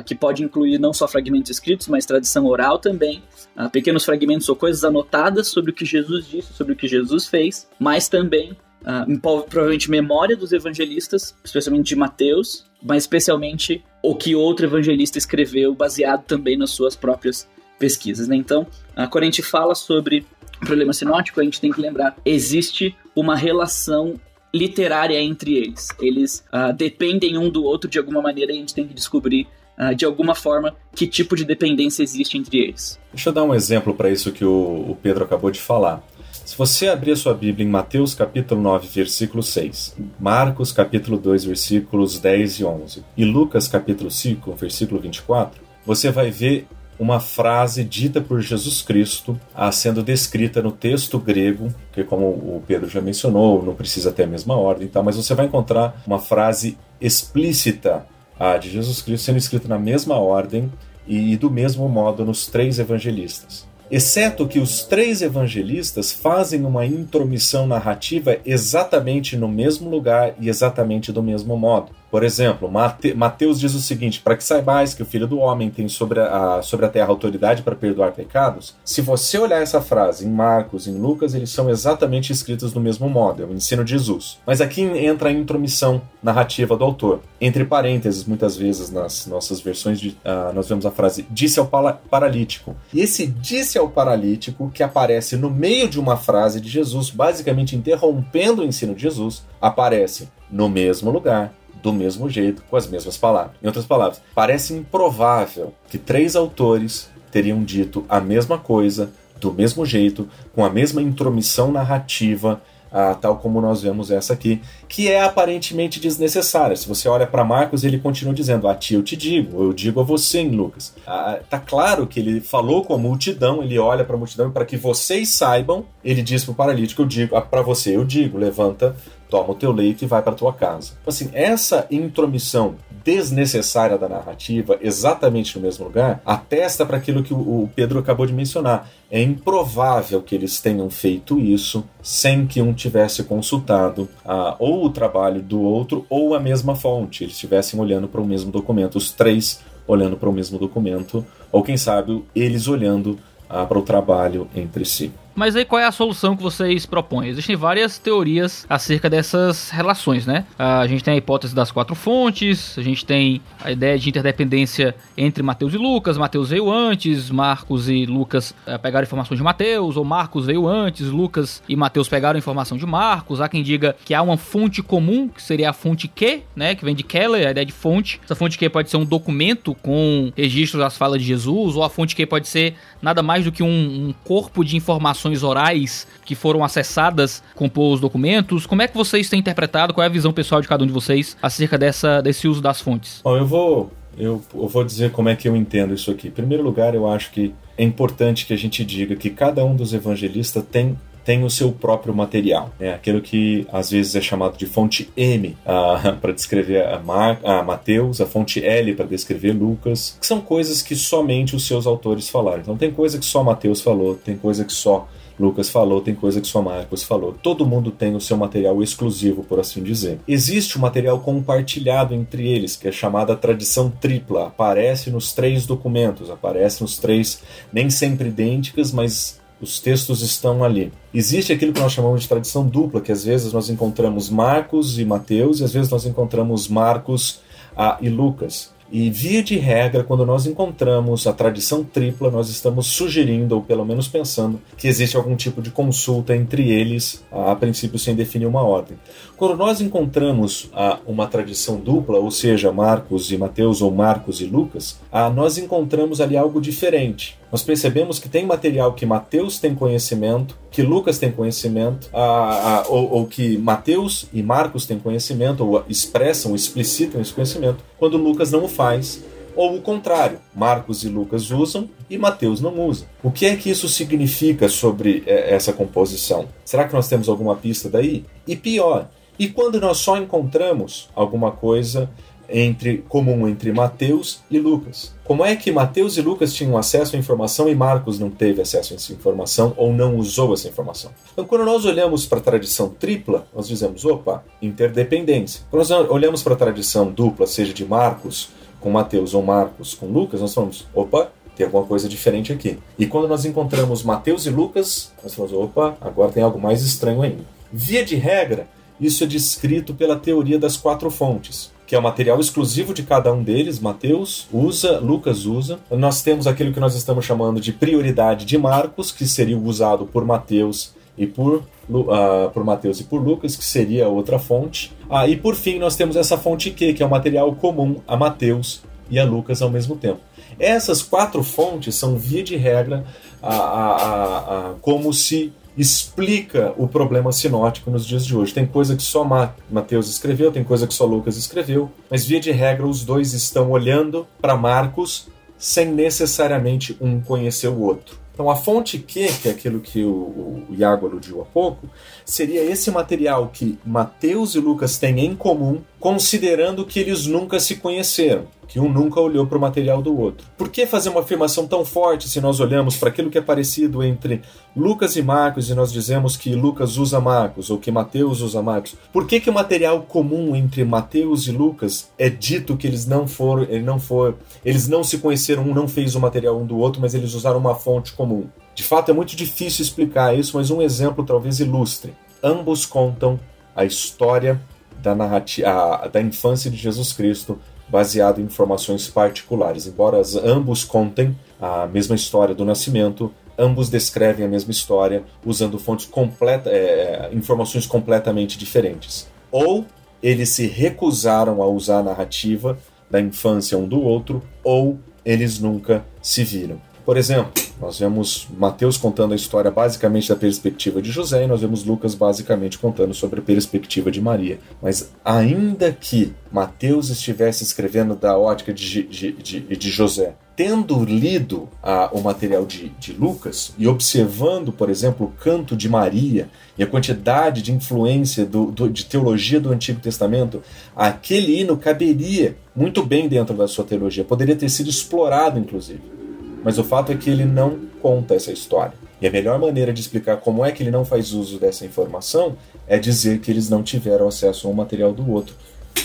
que pode incluir não só fragmentos escritos, mas tradição oral também, uh, pequenos fragmentos ou coisas anotadas sobre o que Jesus disse, sobre o que Jesus fez, mas também Uh, provavelmente memória dos evangelistas, especialmente de Mateus, mas especialmente o que outro evangelista escreveu, baseado também nas suas próprias pesquisas, né? Então, quando a gente fala sobre problema sinótico, a gente tem que lembrar, existe uma relação literária entre eles. Eles uh, dependem um do outro de alguma maneira e a gente tem que descobrir uh, de alguma forma que tipo de dependência existe entre eles. Deixa eu dar um exemplo para isso que o, o Pedro acabou de falar. Se você abrir a sua Bíblia em Mateus capítulo 9, versículo 6, Marcos capítulo 2, versículos 10 e 11, e Lucas capítulo 5, versículo 24, você vai ver uma frase dita por Jesus Cristo, sendo descrita no texto grego, que como o Pedro já mencionou, não precisa ter a mesma ordem, tá? mas você vai encontrar uma frase explícita ah, de Jesus Cristo sendo escrita na mesma ordem e do mesmo modo nos três evangelistas. exceto que os três evangelistas fazem uma intromissão narrativa exatamente no mesmo lugar e exatamente do mesmo modo. Por exemplo, Mate, Mateus diz o seguinte: para que saibais que o Filho do Homem tem sobre a, sobre a terra autoridade para perdoar pecados, se você olhar essa frase em Marcos, em Lucas, eles são exatamente escritos do mesmo modo, é o ensino de Jesus. Mas aqui entra a intromissão narrativa do autor. Entre parênteses, muitas vezes nas nossas versões, de, uh, nós vemos a frase disse ao paralítico. E esse disse ao paralítico, que aparece no meio de uma frase de Jesus, basicamente interrompendo o ensino de Jesus, aparece no mesmo lugar, do mesmo jeito, com as mesmas palavras. Em outras palavras, parece improvável que três autores teriam dito a mesma coisa, do mesmo jeito, com a mesma intromissão narrativa, ah, tal como nós vemos essa aqui, que é aparentemente desnecessária. Se você olha para Marcos, ele continua dizendo: A ti eu te digo, eu digo a você em Lucas. Ah, tá claro que ele falou com a multidão, ele olha para a multidão para que vocês saibam, ele diz para o paralítico: Eu digo, para você eu digo, levanta, toma o teu leito e vai para tua casa. Então, assim, essa intromissão desnecessária da narrativa, exatamente no mesmo lugar, atesta para aquilo que o Pedro acabou de mencionar. É improvável que eles tenham feito isso sem que um tivesse consultado ah, ou o trabalho do outro ou a mesma fonte. Eles estivessem olhando para o mesmo documento, os três olhando para o mesmo documento, ou quem sabe eles olhando ah, para o trabalho entre si. Mas aí qual é a solução que vocês propõem? Existem várias teorias acerca dessas relações, né? A gente tem a hipótese das quatro fontes, a gente tem a ideia de interdependência entre Mateus e Lucas, Mateus veio antes, Marcos e Lucas eh, pegaram informações de Mateus, ou Marcos veio antes, Lucas e Mateus pegaram informação de Marcos. Há quem diga que há uma fonte comum, que seria a fonte Q, né? Que vem de Keller, a ideia de fonte. Essa fonte Q pode ser um documento com registros das falas de Jesus, ou a fonte Q pode ser nada mais do que um, um corpo de informações orais que foram acessadas compor os documentos. Como é que vocês têm interpretado? Qual é a visão pessoal de cada um de vocês acerca dessa, desse uso das fontes? Bom, eu vou, eu, eu vou dizer como é que eu entendo isso aqui. Em primeiro lugar, eu acho que é importante que a gente diga que cada um dos evangelistas tem tem o seu próprio material. É aquilo que às vezes é chamado de fonte M uh, para descrever a, Mar a Mateus, a fonte L para descrever Lucas, que são coisas que somente os seus autores falaram. Então tem coisa que só Mateus falou, tem coisa que só Lucas falou, tem coisa que só Marcos falou. Todo mundo tem o seu material exclusivo, por assim dizer. Existe um material compartilhado entre eles, que é chamada tradição tripla. Aparece nos três documentos, aparece nos três, nem sempre idênticas, mas os textos estão ali. Existe aquilo que nós chamamos de tradição dupla, que às vezes nós encontramos Marcos e Mateus, e às vezes nós encontramos Marcos ah, e Lucas. E, via de regra, quando nós encontramos a tradição tripla, nós estamos sugerindo, ou pelo menos pensando, que existe algum tipo de consulta entre eles, a, princípio sem definir uma ordem. Quando nós encontramos uma tradição dupla, ou seja, Marcos e Mateus, ou Marcos e Lucas, nós encontramos ali algo diferente nós percebemos que tem material que Mateus tem conhecimento, que Lucas tem conhecimento, a, a, ou, ou, que Mateus e Marcos têm conhecimento, ou expressam, explicitam esse conhecimento, quando Lucas não o faz. Ou o contrário, Marcos e Lucas usam e Mateus não usa. O que é que isso significa sobre é, essa composição? Será que nós temos alguma pista daí? E pior, e quando nós só encontramos alguma coisa entre comum entre Mateus e Lucas. Como é que Mateus e Lucas tinham acesso à informação e Marcos não teve acesso a essa informação ou não usou essa informação? Então, quando nós olhamos para a tradição tripla, nós dizemos, opa, interdependência. Quando nós olhamos para a tradição dupla, seja de Marcos com Mateus ou Marcos com Lucas, nós falamos, opa, tem alguma coisa diferente aqui. E quando nós encontramos Mateus e Lucas, nós falamos, opa, agora tem algo mais estranho ainda. Via de regra, isso é descrito pela teoria das quatro fontes que é o material exclusivo de cada um deles. Mateus usa, Lucas usa. Nós temos aquilo que nós estamos chamando de prioridade de Marcos, que seria usado por Mateus e por, uh, por Mateus e por Lucas, que seria outra fonte. Ah, e por fim, nós temos essa fonte Q, que é o material comum a Mateus e a Lucas ao mesmo tempo. Essas quatro fontes são, via de regra, a, a, a, como se explica o problema sinótico nos dias de hoje. Tem coisa que só Mateus escreveu, tem coisa que só Lucas escreveu, mas via de regra os dois estão olhando para Marcos sem necessariamente um conhecer o outro. Então a fonte Q, que é aquilo que o, o Iago aludiu há pouco, seria esse material que Mateus e Lucas têm em comum considerando que eles nunca se conheceram, que um nunca olhou para o material do outro. Por que fazer uma afirmação tão forte se nós olhamos para aquilo que é parecido entre Lucas e Marcos e nós dizemos que Lucas usa Marcos ou que Mateus usa Marcos? Por que, que o material comum entre Mateus e Lucas é dito que eles não foram, ele não for, eles não se conheceram, um não fez o material um do outro, mas eles usaram uma fonte comum? De fato, é muito difícil explicar isso, mas um exemplo talvez ilustre. Ambos contam a história da, narrativa, da infância de Jesus Cristo baseado em informações particulares. Embora ambos contem a mesma história do nascimento, ambos descrevem a mesma história usando fontes completa, é, informações completamente diferentes. Ou eles se recusaram a usar a narrativa da infância um do outro, ou eles nunca se viram. Por exemplo, nós vemos Mateus contando a história basicamente da perspectiva de José e nós vemos Lucas basicamente contando sobre a perspectiva de Maria. Mas ainda que Mateus estivesse escrevendo da ótica de, de, de, de José, tendo lido o material de, de, Lucas e observando, por exemplo, o canto de Maria e a quantidade de influência do, do, de teologia do Antigo Testamento, aquele hino caberia muito bem dentro da sua teologia, poderia ter sido explorado, inclusive. Mas o fato é que ele não conta essa história. E a melhor maneira de explicar como é que ele não faz uso dessa informação é dizer que eles não tiveram acesso a um material do outro.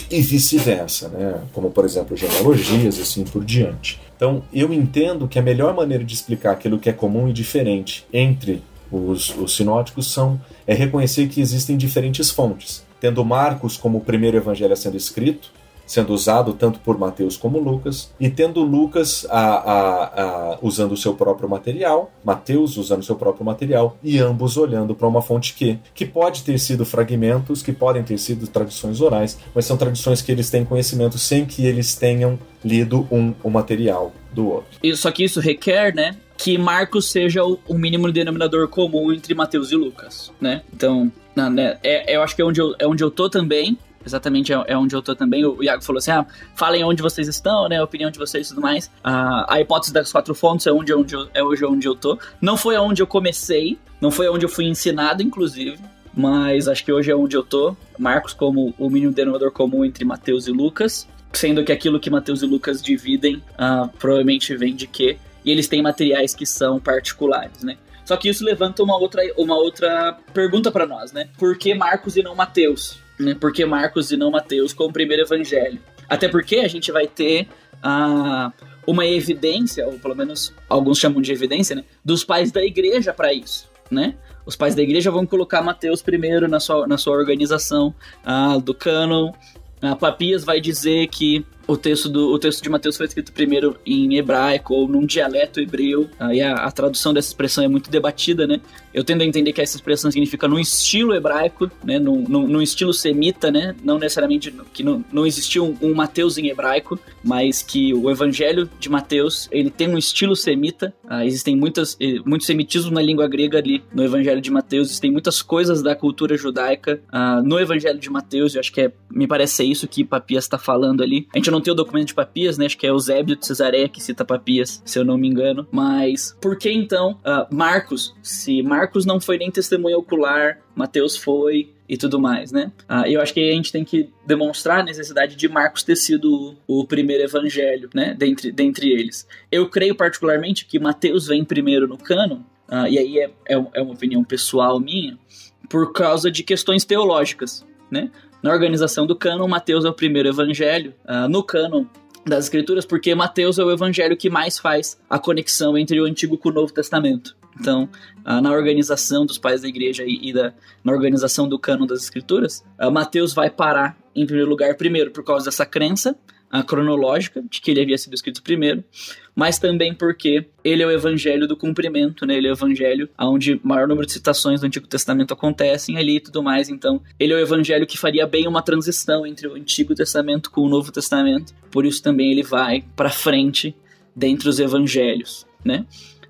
E vice-versa, né? Como, por exemplo, genealogias e assim por diante. Então, eu entendo que a melhor maneira de explicar aquilo que é comum e diferente entre os, os sinóticos são é reconhecer que existem diferentes fontes. Tendo Marcos como o primeiro evangelho sendo escrito, sendo usado tanto por Mateus como Lucas, e tendo Lucas a, a, a, usando o seu próprio material, Mateus usando o seu próprio material, e ambos olhando para uma fonte que, que pode ter sido fragmentos, que podem ter sido tradições orais, mas são tradições que eles têm conhecimento sem que eles tenham lido um, o material do outro. Só que isso requer, né, que Marcos seja o, o mínimo denominador comum entre Mateus e Lucas, né? Então, né, é, eu acho que é onde eu, é onde eu tô também, exatamente é, é, onde eu tô também. O Iago falou assim: ah, falem onde vocês estão, né? A opinião de vocês e tudo mais. A hipótese das quatro fontes é, onde, onde eu, é hoje onde eu tô. Não foi onde eu comecei, não foi onde eu fui ensinado, inclusive. Mas acho que hoje é onde eu tô. Marcos como o mínimo denominador comum entre Mateus e Lucas. Sendo que aquilo que Mateus e Lucas dividem ah, provavelmente vem de quê? E eles têm materiais que são particulares, né? Só que isso levanta uma outra, uma outra pergunta para nós, né? Por que Marcos e não Mateus? Né? Por que Marcos e não Mateus como primeiro evangelho? Até porque a gente vai ter a uma evidência, ou pelo menos alguns chamam de evidência, né? Dos pais da igreja para isso, né? Os pais da igreja vão colocar Mateus primeiro na sua, na sua organização ah, do cânon. A Papias vai dizer que o texto, do, o texto de Mateus foi escrito primeiro em hebraico ou num dialeto hebreu. Aí a, a, tradução dessa expressão é muito debatida, né? Eu tendo a entender que essa expressão significa num estilo hebraico, né? Num, num, num estilo semita, né? Não necessariamente que não, não existiu um, um, Mateus em hebraico, mas que o evangelho de Mateus, ele tem um estilo semita. Ah, existem muitas, eh, muito semitismo na língua grega ali no evangelho de Mateus. Existem muitas coisas da cultura judaica ah, no evangelho de Mateus. Eu acho que é, me parece ser isso que Papias está falando ali. A gente tem o documento de Papias, né? Acho que é Eusébio de Cesareia que cita Papias, se eu não me engano. Mas por que então uh, Marcos? Se Marcos não foi nem testemunha ocular, Mateus foi e tudo mais, né? Uh, eu acho que a gente tem que demonstrar a necessidade de Marcos ter sido o, o primeiro evangelho, né? Dentre, dentre eles. Eu creio particularmente que Mateus vem primeiro no cânon, uh, e aí é, é, é uma opinião pessoal minha, por causa de questões teológicas, né? Na organização do cânon, Mateus é o primeiro evangelho. Uh, no cânon das escrituras, porque Mateus é o evangelho que mais faz a conexão entre o Antigo com o Novo Testamento. Então, uh, na organização dos pais da igreja e, da, na organização do cânon das escrituras, uh, Mateus vai parar em primeiro lugar, primeiro por causa dessa crença, cronológica de que ele havia sido escrito primeiro, mas também porque ele é o evangelho do cumprimento, né? Ele é o evangelho onde maior número de citações do Antigo Testamento acontecem ali e tudo mais. Então, ele é o evangelho que faria bem uma transição entre o Antigo Testamento com o Novo Testamento. Por isso também ele vai para frente dentre os evangelhos, né?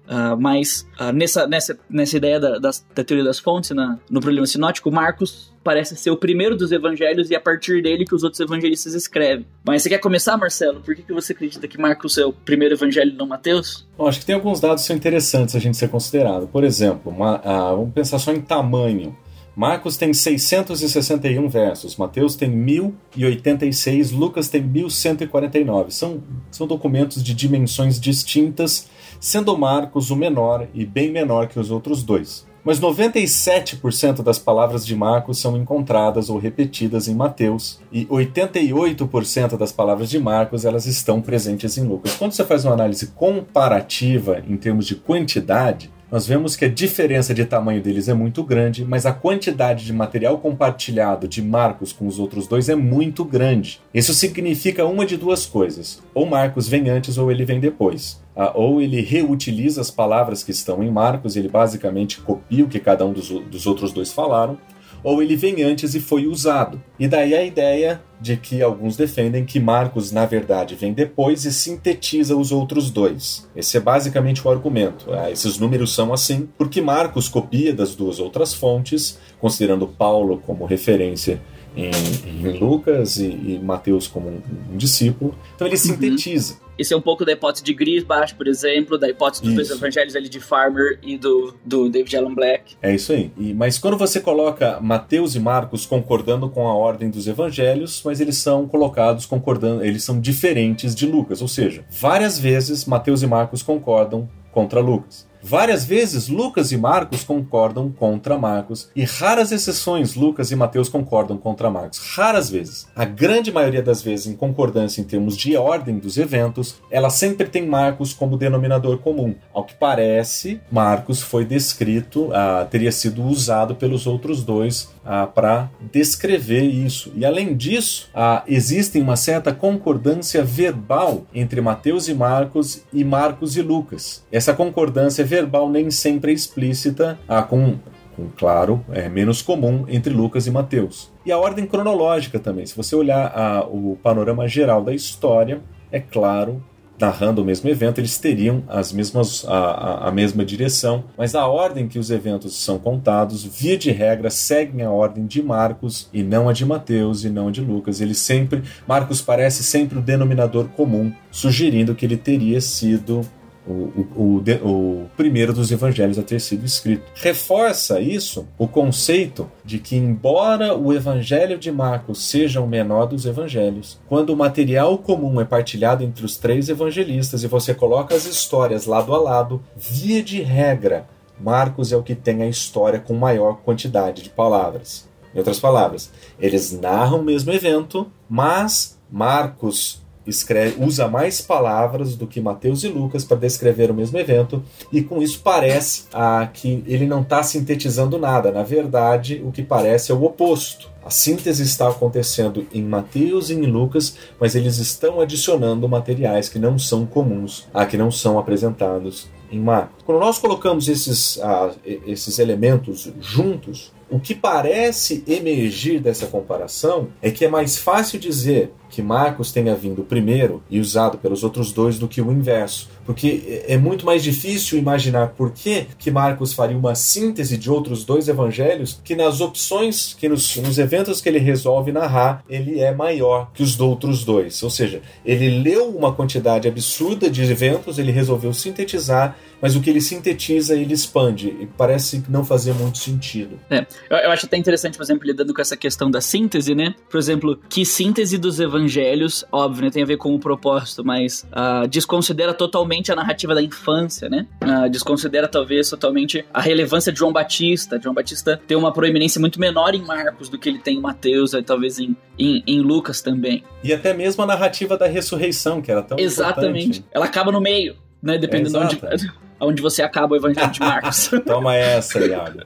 Uh, mas uh, nessa, nessa, nessa ideia da, da, da teoria das fontes, na, no problema sinótico, Marcos parece ser o primeiro dos evangelhos e é a partir dele que os outros evangelistas escrevem. Mas você quer começar, Marcelo? Por que, que você acredita que Marcos é o primeiro evangelho e não Mateus? Bom, acho que tem alguns dados que são interessantes a gente ser considerado. Por exemplo, uma, uh, vamos pensar só em tamanho. Marcos tem 661 versos, Mateus tem 1086, Lucas tem 1149. São, são documentos de dimensões distintas, sendo Marcos o menor e bem menor que os outros dois. Mas 97% das palavras de Marcos são encontradas ou repetidas em Mateus e 88% das palavras de Marcos elas estão presentes em Lucas. Quando você faz uma análise comparativa em termos de quantidade, nós vemos que a diferença de tamanho deles é muito grande, mas a quantidade de material compartilhado de Marcos com os outros dois é muito grande. Isso significa uma de duas coisas: ou Marcos vem antes ou ele vem depois. Ah, ou ele reutiliza as palavras que estão em Marcos, ele basicamente copia o que cada um dos, dos outros dois falaram, ou ele vem antes e foi usado. E daí a ideia de que alguns defendem que Marcos, na verdade, vem depois e sintetiza os outros dois. Esse é basicamente o argumento. Ah, esses números são assim porque Marcos copia das duas outras fontes, considerando Paulo como referência em, em Lucas e, e Mateus como um, um, discípulo. Então ele sintetiza. Uhum. Esse é um pouco da hipótese de Grisbach, por exemplo, da hipótese dos dois evangelhos ali de Farmer e do, do David Allen Black. É isso aí. E, mas quando você coloca Mateus e Marcos concordando com a ordem dos evangelhos, mas eles são colocados concordando, eles são diferentes de Lucas, ou seja, várias vezes Mateus e Marcos concordam contra Lucas. Várias vezes Lucas e Marcos concordam contra Marcos e raras exceções Lucas e Mateus concordam contra Marcos. Raras vezes. A grande maioria das vezes em concordância em termos de ordem dos eventos, ela sempre tem Marcos como denominador comum. Ao que parece, Marcos foi descrito, uh, teria sido usado pelos outros dois uh, para descrever isso. E além disso, uh, existe uma certa concordância verbal entre Mateus e Marcos e Marcos e Lucas. Essa concordância verbal nem sempre é explícita, ah, com, com claro, é menos comum entre Lucas e Mateus. E a ordem cronológica também. Se você olhar ah, o panorama geral da história, é claro narrando o mesmo evento, eles teriam as mesmas, a, a, a, mesma direção, mas a ordem que os eventos são contados, via de regra, seguem a ordem de Marcos e não a de Mateus e não a de Lucas. Ele sempre, Marcos parece sempre o denominador comum, sugerindo que ele teria sido o, o, o, primeiro dos evangelhos a ter sido escrito. Reforça isso o conceito de que, embora o evangelho de Marcos seja o menor dos evangelhos, quando o material comum é partilhado entre os três evangelistas e você coloca as histórias lado a lado, via de regra, Marcos é o que tem a história com maior quantidade de palavras. Em outras palavras, eles narram o mesmo evento, mas Marcos escreve, usa mais palavras do que Mateus e Lucas para descrever o mesmo evento, e com isso parece ah, que ele não está sintetizando nada. Na verdade, o que parece é o oposto. A síntese está acontecendo em Mateus e em Lucas, mas eles estão adicionando materiais que não são comuns, a que não são apresentados em Marcos. Quando nós colocamos esses, ah, esses elementos juntos, o que parece emergir dessa comparação é que é mais fácil dizer que Marcos tenha vindo primeiro e usado pelos outros dois do que o inverso. Porque é muito mais difícil imaginar por que, que Marcos faria uma síntese de outros dois evangelhos que nas opções, que nos, nos eventos que ele resolve narrar, ele é maior que os outros dois. Ou seja, ele leu uma quantidade absurda de eventos, ele resolveu sintetizar mas o que ele sintetiza ele expande e parece não fazer muito sentido. É, eu, eu, acho até interessante, por exemplo, lidando com essa questão da síntese, né? Por exemplo, que síntese dos evangelhos, óbvio, né, tem a ver com o propósito, mas uh, desconsidera totalmente a narrativa da infância, né? Uh, desconsidera talvez totalmente a relevância de João Batista. João Batista tem uma proeminência muito menor em Marcos do que ele tem em Mateus, e talvez em, em, em Lucas também. E até mesmo a narrativa da ressurreição, que era tão Exatamente. Importante. Ela acaba no meio, né? Dependendo é de onde onde você acaba o Evangelho de Marcos. Toma essa, Iago.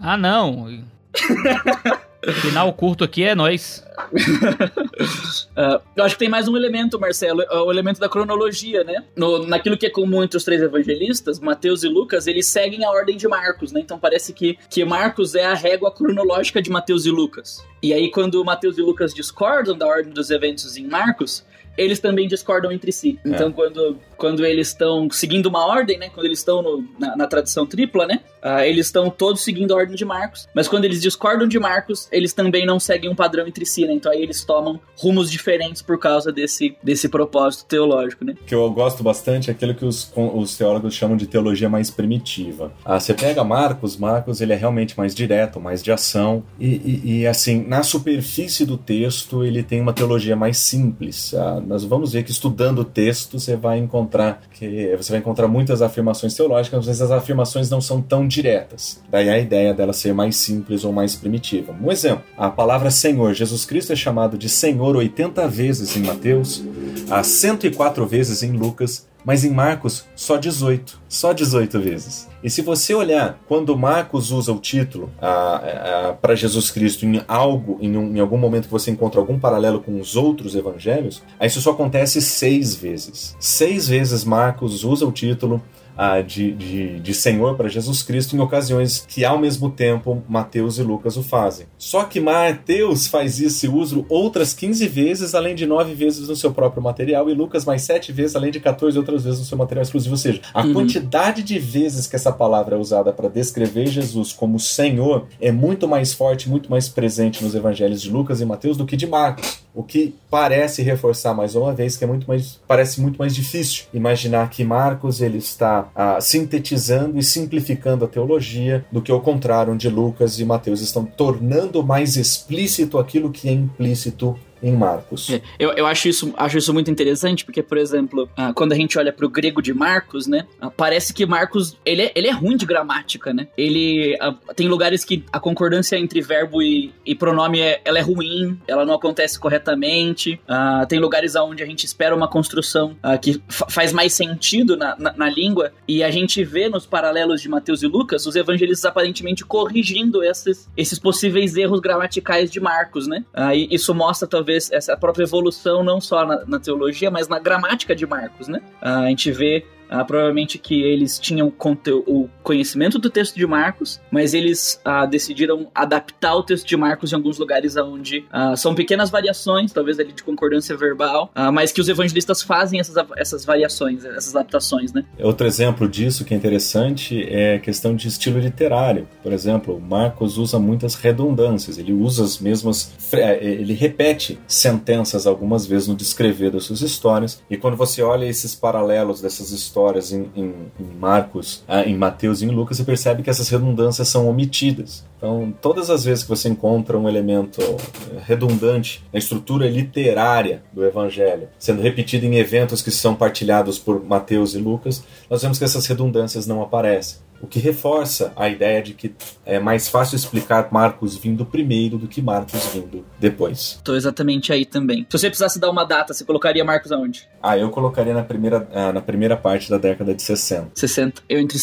Ah, não. Final curto aqui é nós. uh, eu acho que tem mais um elemento, Marcelo, é o elemento da cronologia, né? No, naquilo que é comum entre os três evangelistas, Mateus e Lucas, eles seguem a ordem de Marcos, né? Então parece que, que Marcos é a régua cronológica de Mateus e Lucas. E aí, quando Mateus e Lucas discordam da ordem dos eventos em Marcos, eles também discordam entre si. Então, quando, quando eles estão seguindo uma ordem, né? Quando eles estão na, na tradição tripla, né? ah, eles estão todos seguindo a ordem de Marcos. Mas quando eles discordam de Marcos, eles também não seguem um padrão entre si, né? Então aí eles tomam rumos diferentes por causa desse, desse propósito teológico, né? O que eu gosto bastante é aquilo que os, os teólogos chamam de teologia mais primitiva. Ah, você pega Marcos, Marcos ele é realmente mais direto, mais de ação, e, e- e, assim, na superfície do texto ele tem uma teologia mais simples. Ah, nós vamos ver que estudando o texto você vai encontrar que você vai encontrar muitas afirmações teológicas, mas as afirmações não são tão diretas. Daí a ideia dela ser mais simples ou mais primitiva. Um exemplo, a palavra Senhor, Jesus Cristo é chamado de Senhor 80 vezes em Mateus, a 104 vezes em Lucas, mas em Marcos só 18, só 18 vezes. E se você olhar quando Marcos usa o título para Jesus Cristo em algo, em, um- em algum momento que você encontra algum paralelo com os outros evangelhos, aí isso só acontece seis vezes. Seis vezes Marcos usa o título ah, de, de, de Senhor para Jesus Cristo em ocasiões que ao mesmo tempo Mateus e Lucas o fazem. Só que Mateus faz isso e usa outras 15 vezes, além de 9 vezes no seu próprio material, e Lucas mais 7 vezes, além de 14 outras vezes no seu material exclusivo. Ou seja, a Uhum. quantidade de vezes que essa palavra é usada para descrever Jesus como Senhor é muito mais forte, muito mais presente nos evangelhos de Lucas e Mateus do que de Marcos. O que parece reforçar mais uma vez que é muito mais parece muito mais difícil imaginar que Marcos ele está sintetizando e simplificando a teologia do que ao contrário onde Lucas e Mateus estão tornando mais explícito aquilo que é implícito em Marcos. É, Eu, eu acho, isso, acho isso muito interessante, porque, por exemplo, ah, quando a gente olha pro grego de Marcos, né? ah, parece que Marcos, ele é, ele é ruim de gramática, né? Ele ah, tem lugares que a concordância entre verbo e, e pronome é, ela é ruim, ela não acontece corretamente. tem lugares onde a gente espera uma construção que fa- faz mais sentido na, na, na língua, e a gente vê nos paralelos de Mateus e Lucas os evangelistas aparentemente corrigindo esses, esses possíveis erros gramaticais de Marcos, né? E isso mostra talvez essa própria evolução não só na, na teologia, mas na gramática de Marcos, né? A gente vê ah, provavelmente que eles tinham o conhecimento do texto de Marcos, mas eles ah, decidiram adaptar o texto de Marcos em alguns lugares onde ah, são pequenas variações, talvez ali de concordância verbal, ah, mas que os evangelistas fazem essas, essas variações, essas adaptações, né? Outro exemplo disso que é interessante é a questão de estilo literário. Por exemplo, Marcos usa muitas redundâncias, ele usa as mesmas. eh, Ele repete sentenças algumas vezes no descrever das suas histórias, e quando você olha esses paralelos dessas histórias em, em- em Marcos, ah, em Mateus e em Lucas, você percebe que essas redundâncias são omitidas. Então, todas as vezes que você encontra um elemento eh, redundante na estrutura literária do Evangelho, sendo repetido em eventos que são partilhados por Mateus e Lucas, nós vemos que essas redundâncias não aparecem. O que reforça a ideia de que é mais fácil explicar Marcos vindo primeiro do que Marcos vindo depois. Tô exatamente aí também. Se você precisasse dar uma data, você colocaria Marcos aonde? Ah, eu colocaria na primeira, ah, na primeira parte da década de 60. 60. Eu entre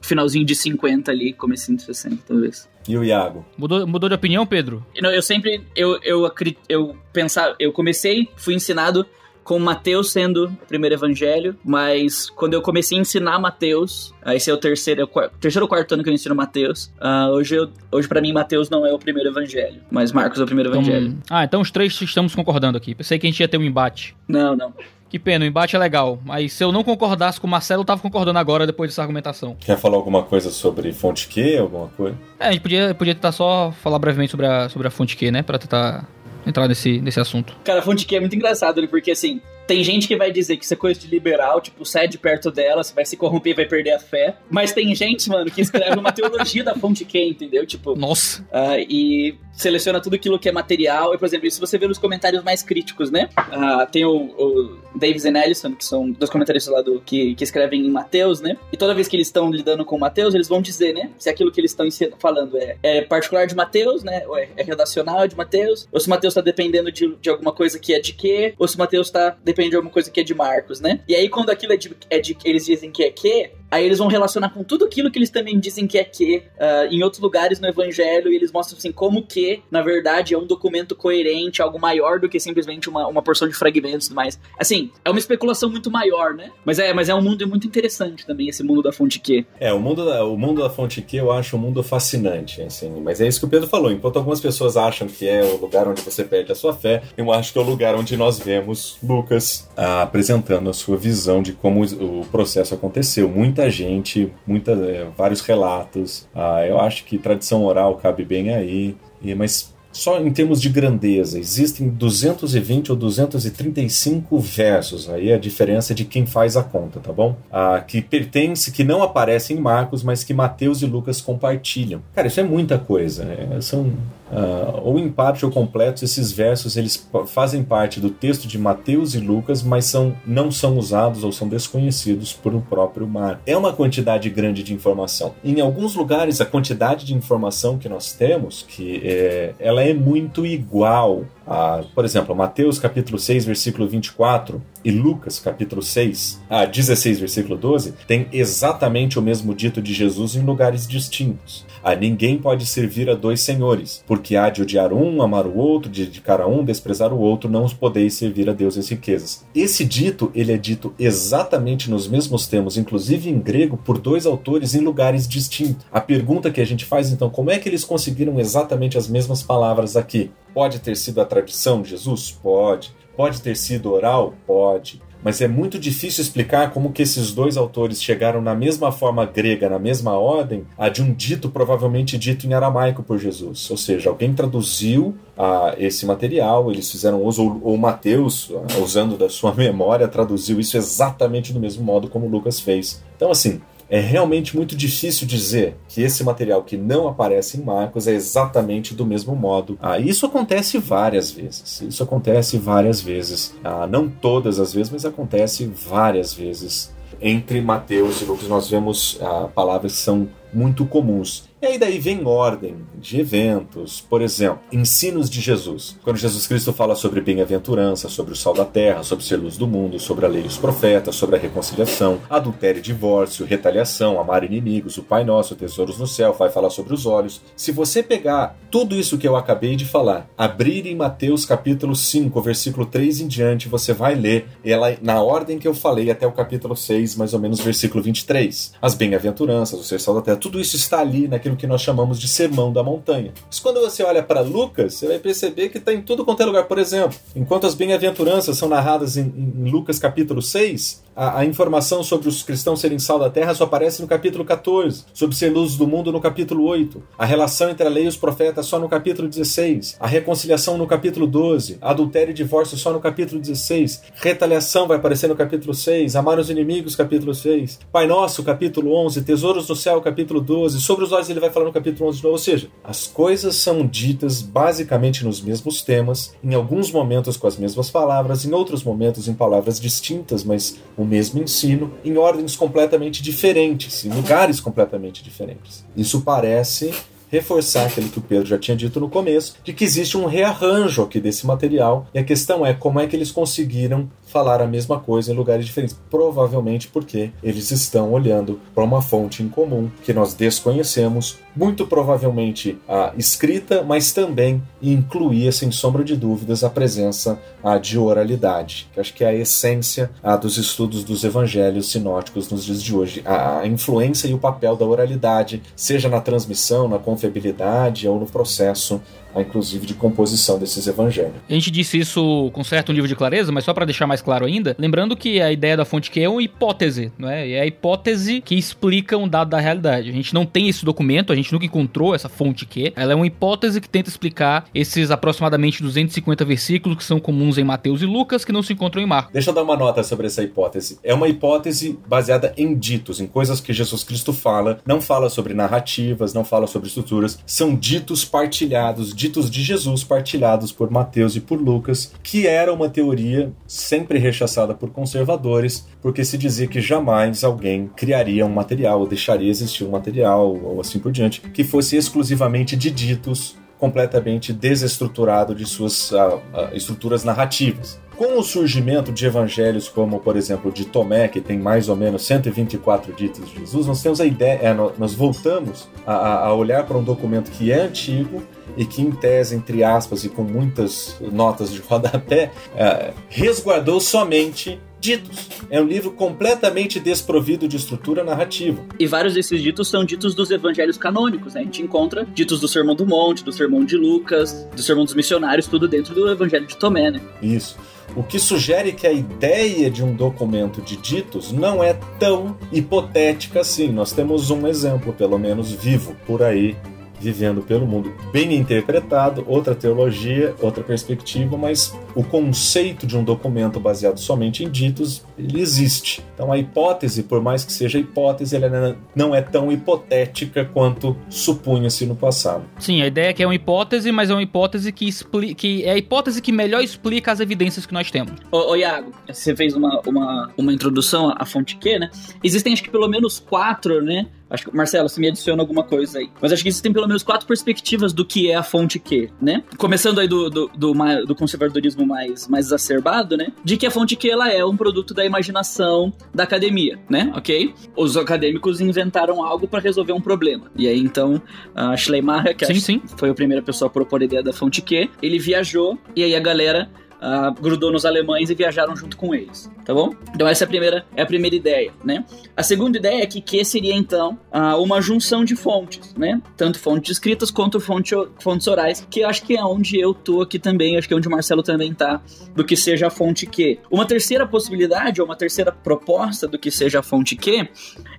finalzinho de 50 ali, comecinho de 60, talvez. E o Iago? Mudou, mudou de opinião, Pedro? Eu, não, eu sempre, eu, eu, acri- eu pensava, eu comecei, fui ensinado com Mateus sendo o primeiro evangelho, mas quando eu comecei a ensinar Mateus, ah, esse é o terceiro, é o terceiro ou quarto ano que eu ensino Mateus, ah, hoje, eu, hoje para mim Mateus não é o primeiro evangelho, mas Marcos é o primeiro Então- evangelho. ah, então os três estamos concordando aqui. Pensei que a gente ia ter um embate. Não, não. Que pena, o embate é legal. Mas se eu não concordasse com o Marcelo, eu tava concordando agora depois dessa argumentação. Quer falar alguma coisa sobre fonte Q, alguma coisa? É, a gente podia, podia tentar só falar brevemente sobre a, sobre a fonte Q, né? Pra tentar entrar nesse, nesse assunto. Cara, fonte Q é muito engraçado, né? porque assim, tem gente que vai dizer que isso é coisa de liberal, tipo, cede perto dela, você vai se corromper e vai perder a fé. Mas tem gente, mano, que escreve uma teologia da fonte Q, entendeu? Tipo, Nossa. ah, e seleciona tudo aquilo que é material. E, por exemplo, isso você vê nos comentários mais críticos, né? Ah, tem o, o Davis e Ellison, que são dois comentaristas lá do que, que escrevem em Mateus, né? E toda vez que eles estão lidando com Mateus, eles vão dizer, né? Se aquilo que eles estão falando é, é particular de Mateus, né? Ou é, é redacional de Mateus, ou se Mateus tá dependendo de, de alguma coisa que é de quê, ou se Mateus tá dependendo de alguma coisa que é de Marcos, né? E aí, quando aquilo é de, é de eles dizem que é que, aí eles vão relacionar com tudo aquilo que eles também dizem que é que uh, em outros lugares no evangelho, e eles mostram assim como que, na verdade, é um documento coerente, algo maior do que simplesmente uma, uma porção de fragmentos e tudo mais. Assim, é uma especulação muito maior, né? Mas é, mas é um mundo muito interessante também, esse mundo da fonte Q. É, o mundo da, o mundo da fonte Q eu acho um mundo fascinante, assim, mas é isso que o Pedro falou. Enquanto algumas pessoas acham que é o lugar onde você perde a sua fé, eu acho que é o lugar onde nós vemos Lucas ah, apresentando a sua visão de como o processo aconteceu. Muita gente, muita, é, vários relatos. Ah, eu acho que tradição oral cabe bem aí. E, mas só em termos de grandeza, existem 220 ou 235 versos. Aí a diferença é de quem faz a conta, tá bom? Ah, que pertence, que não aparece em Marcos, mas que Mateus e Lucas compartilham. Cara, isso é muita coisa. Né? São Uh, ou em parte ou completos, esses versos eles fazem parte do texto de Mateus e Lucas, mas são, não são usados ou são desconhecidos por o próprio mar. É uma quantidade grande de informação. Em alguns lugares, a quantidade de informação que nós temos, que é, ela é muito igual a, por exemplo, Mateus capítulo 6, versículo 24 e Lucas capítulo 6, a 16, versículo 12, tem exatamente o mesmo dito de Jesus em lugares distintos. A ninguém pode servir a dois senhores, porque há de odiar um, amar o outro, de dedicar a um, desprezar o outro, não os podeis servir a Deus e as riquezas. Esse dito, ele é dito exatamente nos mesmos termos, inclusive em grego, por dois autores em lugares distintos. A pergunta que a gente faz então, como é que eles conseguiram exatamente as mesmas palavras aqui? Pode ter sido a tradição de Jesus? Pode. Pode ter sido oral? Pode mas é muito difícil explicar como que esses dois autores chegaram na mesma forma grega, na mesma ordem, a de um dito provavelmente dito em aramaico por Jesus. Ou seja, alguém traduziu ah, esse material, eles fizeram uso, ou, ou Mateus, ah, usando da sua memória, traduziu isso exatamente do mesmo modo como Lucas fez. Então, assim, é realmente muito difícil dizer que esse material que não aparece em Marcos é exatamente do mesmo modo. Ah, isso acontece várias vezes. Isso acontece várias vezes. Ah, não todas as vezes, mas acontece várias vezes. Entre Mateus e Lucas nós vemos ah, palavras que são muito comuns. E aí daí vem ordem de eventos, por exemplo, ensinos de Jesus. Quando Jesus Cristo fala sobre bem-aventurança, sobre o sal da terra, sobre ser luz do mundo, sobre a lei e os profetas, sobre a reconciliação, adultério e divórcio, retaliação, amar inimigos, o Pai Nosso, tesouros no céu, vai falar sobre os olhos. Se você pegar tudo isso que eu acabei de falar, abrir em Mateus capítulo 5, versículo 3 em diante, você vai ler ela na ordem que eu falei até o capítulo 6, mais ou menos versículo 23. As bem-aventuranças, o ser sal da terra, tudo isso está ali naquilo que nós chamamos de sermão da montanha. Mas quando você olha para Lucas, você vai perceber que está em tudo quanto é lugar. Por exemplo, enquanto as bem-aventuranças são narradas em, em, Lucas capítulo 6, a, a, informação sobre os cristãos serem sal da terra só aparece no capítulo 14, sobre ser luz do mundo no capítulo 8, a relação entre a lei e os profetas só no capítulo 16, a reconciliação no capítulo 12, adultério e divórcio só no capítulo 16, retaliação vai aparecer no capítulo 6, amar os inimigos, capítulo 6, Pai Nosso, capítulo 11, tesouros no céu, capítulo 12, sobre os olhos ele vai falar no capítulo 11 de novo, ou seja, as coisas são ditas basicamente nos mesmos temas, em alguns momentos com as mesmas palavras, em outros momentos em palavras distintas, mas o mesmo ensino em ordens completamente diferentes, em lugares completamente diferentes. Isso parece reforçar aquilo que o Pedro já tinha dito no começo, de que existe um rearranjo aqui desse material, e a questão é como é que eles conseguiram falar a mesma coisa em lugares diferentes. Provavelmente porque eles estão olhando para uma fonte em comum que nós desconhecemos, muito provavelmente a escrita, mas também incluía, sem sombra de dúvidas, a presença a, de oralidade, que acho que é a essência a, dos estudos dos evangelhos sinóticos nos dias de hoje. A, a influência e o papel da oralidade, seja na transmissão, na confiabilidade ou no processo inclusive de composição desses evangelhos. A gente disse isso com certo nível de clareza, mas só para deixar mais claro ainda, lembrando que a ideia da fonte Q é uma hipótese, não é? É a hipótese que explica um dado da realidade. A gente não tem esse documento, a gente nunca encontrou essa fonte Q. Ela é uma hipótese que tenta explicar esses aproximadamente 250 versículos que são comuns em Mateus e Lucas que não se encontram em Marcos. Deixa eu dar uma nota sobre essa hipótese. É uma hipótese baseada em ditos, em coisas que Jesus Cristo fala, não fala sobre narrativas, não fala sobre estruturas, são ditos partilhados, ditos de Jesus partilhados por Mateus e por Lucas, que era uma teoria sempre rechaçada por conservadores, porque se dizia que jamais alguém criaria um material ou deixaria existir um material ou assim por diante que fosse exclusivamente de ditos completamente desestruturado de suas uh, uh, estruturas narrativas. Com o surgimento de evangelhos como, por exemplo, de Tomé, que tem mais ou menos 124 ditos de Jesus, nós temos a ideia, é, nós voltamos a, a olhar para um documento que é antigo e que, em tese, entre aspas, e com muitas notas de rodapé, é, resguardou somente ditos. É um livro completamente desprovido de estrutura narrativa. E vários desses ditos são ditos dos evangelhos canônicos, né? A gente encontra ditos do Sermão do Monte, do Sermão de Lucas, do Sermão dos Missionários, tudo dentro do Evangelho de Tomé, né? Isso. O que sugere que a ideia de um documento de ditos não é tão hipotética assim. Nós temos um exemplo, pelo menos vivo, por aí vivendo pelo mundo, bem interpretado, outra teologia, outra perspectiva, mas o conceito de um documento baseado somente em ditos, ele existe. Então a hipótese, por mais que seja hipótese, ela não é tão hipotética quanto supunha-se no passado. Sim, a ideia é que é uma hipótese, mas é uma hipótese que, explica, que é a hipótese que melhor explica as evidências que nós temos. Ô, ô Iago, você fez uma, uma, uma introdução à fonte Q, né? Existem acho que pelo menos quatro, né? Acho que, Marcelo, você me adiciona alguma coisa aí. Mas acho que existem pelo menos quatro perspectivas do que é a fonte Q, né? Começando aí do, do, do, do, conservadorismo mais, mais exacerbado, né? De que a fonte Q ela é um produto da imaginação da academia, né? Ok? Os acadêmicos inventaram algo para resolver um problema. E aí, então, a Schleiermacher, que sim, sim. foi a primeira pessoa a propor a ideia da fonte Q, ele viajou e aí a galera uh, grudou nos alemães e viajaram junto com eles, tá bom? Então essa é a primeira, é a primeira ideia, né? A segunda ideia é que Q seria então uh, uma junção de fontes, né? Tanto fontes escritas quanto fonte, fontes orais, que acho que é onde eu tô aqui também, acho que é onde o Marcelo também tá, do que seja a fonte Q. Uma terceira possibilidade, ou uma terceira proposta do que seja a fonte Q,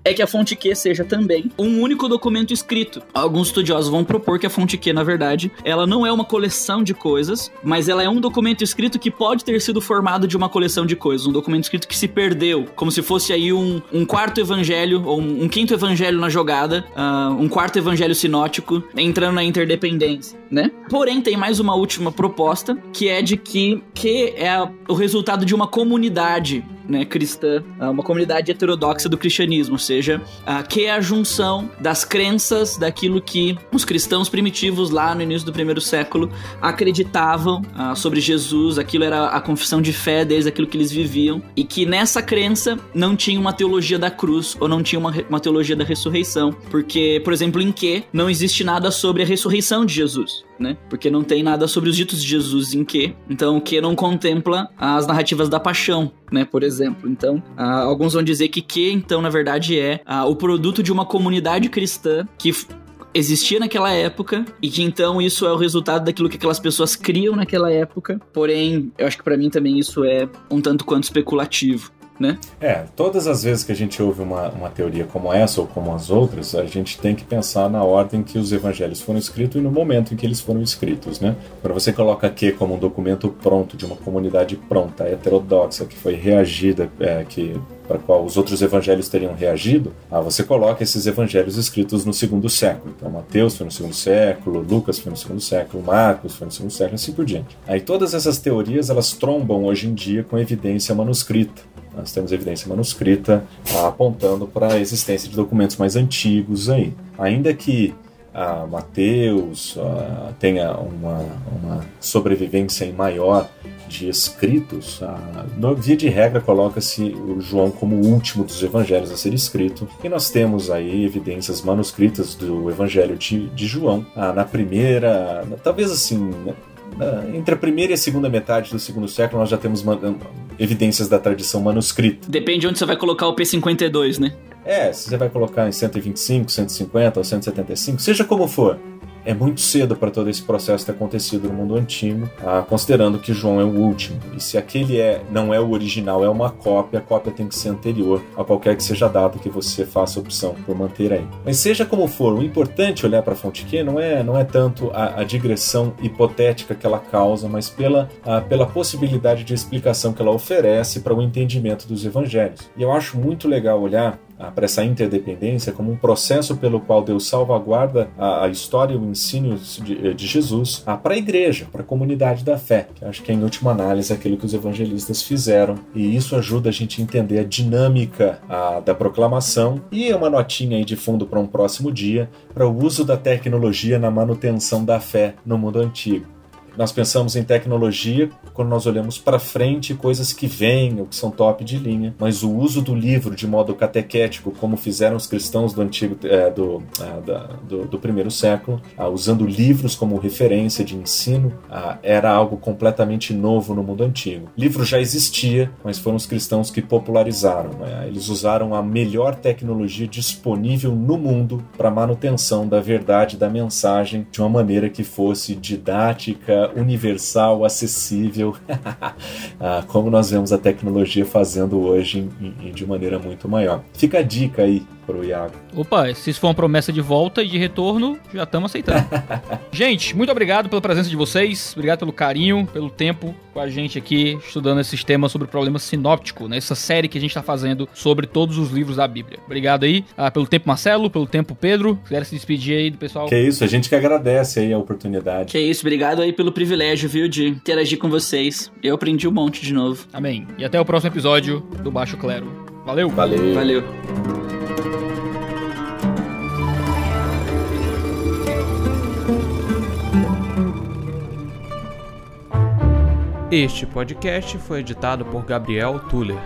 é que a fonte Q seja também um único documento escrito. Alguns estudiosos vão propor que a fonte Q, na verdade, ela não é uma coleção de coisas, mas ela é um documento escrito que pode ter sido formado de uma coleção de coisas, um documento escrito que se perdeu, como se fosse aí um, um quarto evangelho, ou um, um quinto evangelho na jogada, uh, um quarto evangelho sinótico, entrando na interdependência, né? Porém, tem mais uma última proposta, que é de que, que é o resultado de uma comunidade né, cristã, ah, uma comunidade heterodoxa do cristianismo, ou seja, uh, que é a junção das crenças daquilo que os cristãos primitivos lá no início do primeiro século acreditavam uh, sobre Jesus, aquilo era a confissão de fé deles, aquilo que eles viviam, e que nessa crença não tinha uma teologia da cruz ou não tinha uma, uma teologia da ressurreição, porque, por exemplo, em que não existe nada sobre a ressurreição de Jesus né? Porque não tem nada sobre os ditos de Jesus em que. Então, que não contempla as narrativas da paixão, né? Por exemplo. Então, ah, alguns vão dizer que que, então, na verdade, é ah, o produto de uma comunidade cristã que existia naquela época e que então isso é o resultado daquilo que aquelas pessoas criam naquela época. Porém, eu acho que para mim também isso é um tanto quanto especulativo né? É, todas as vezes que a gente ouve uma, uma teoria como essa ou como as outras, a gente tem que pensar na ordem que os evangelhos foram escritos e no momento em que eles foram escritos, né? Para você coloca aqui como um documento pronto de uma comunidade pronta, heterodoxa, que foi reagida, é, que para qual os outros evangelhos teriam reagido, ah, você coloca esses evangelhos escritos no segundo século. Então, Mateus foi no segundo século, Lucas foi no segundo século, Marcos foi no segundo século, assim por diante. Aí todas essas teorias elas trombam hoje em dia com evidência manuscrita. Nós temos evidência manuscrita ah, apontando para a existência de documentos mais antigos aí. Ainda que ah, Mateus ah, tenha uma, uma sobrevivência maior de escritos, ah, no, via de regra coloca-se o João como o último dos evangelhos a ser escrito, e nós temos aí evidências manuscritas do evangelho de, de João ah, na primeira, talvez assim, entre a primeira e a segunda metade do segundo século, nós já temos evidências da tradição manuscrita. Depende de onde você vai colocar o P52, né? É, se você vai colocar em 125, 150 ou 175, seja como for é muito cedo para todo esse processo ter acontecido no mundo antigo, ah, considerando que João é o último. E se aquele é, não é o original, é uma cópia, a cópia tem que ser anterior a qualquer que seja a data que você faça opção por manter aí. Mas seja como for, o importante olhar para a fonte Q não é, não é tanto a, a, digressão hipotética que ela causa, mas pela, a, pela possibilidade de explicação que ela oferece para o entendimento dos evangelhos. E eu acho muito legal olhar para essa interdependência como um processo pelo qual Deus salvaguarda a, a história e o ensino de, de Jesus para a igreja, para a comunidade da fé, que acho que é, em última análise aquilo que os evangelistas fizeram, e isso ajuda a gente a entender a dinâmica a, da proclamação. E uma notinha aí de fundo para um próximo dia, para o uso da tecnologia na manutenção da fé no mundo antigo nós pensamos em tecnologia quando nós olhamos para frente coisas que vêm ou que são top de linha, mas o uso do livro de modo catequético, como fizeram os cristãos do antigo é, do, é, da, do, do, primeiro século, ah, usando livros como referência de ensino, ah, era algo completamente novo no mundo antigo. Livro já existia, mas foram os cristãos que popularizaram. Né? Eles usaram a melhor tecnologia disponível no mundo para manutenção da verdade da mensagem de uma maneira que fosse didática, universal, acessível, ah, como nós vemos a tecnologia fazendo hoje e de maneira muito maior. Fica a dica aí pro Iago. Opa, se isso for uma promessa de volta e de retorno, já estamos aceitando. gente, muito obrigado pela presença de vocês, obrigado pelo carinho, pelo tempo com a gente aqui, estudando esses temas sobre o problema sinóptico, nessa né? série que a gente está fazendo sobre todos os livros da Bíblia. Obrigado aí ah, pelo tempo, Marcelo, pelo tempo, Pedro. Quero se despedir aí do pessoal. Que isso, a gente que agradece aí a oportunidade. Que isso, obrigado aí pelo privilégio, viu, de interagir com vocês. Eu aprendi um monte de novo. Amém. E até o próximo episódio do Baixo Clero. Valeu. Valeu. Valeu. Este podcast foi editado por Gabriel Tuller.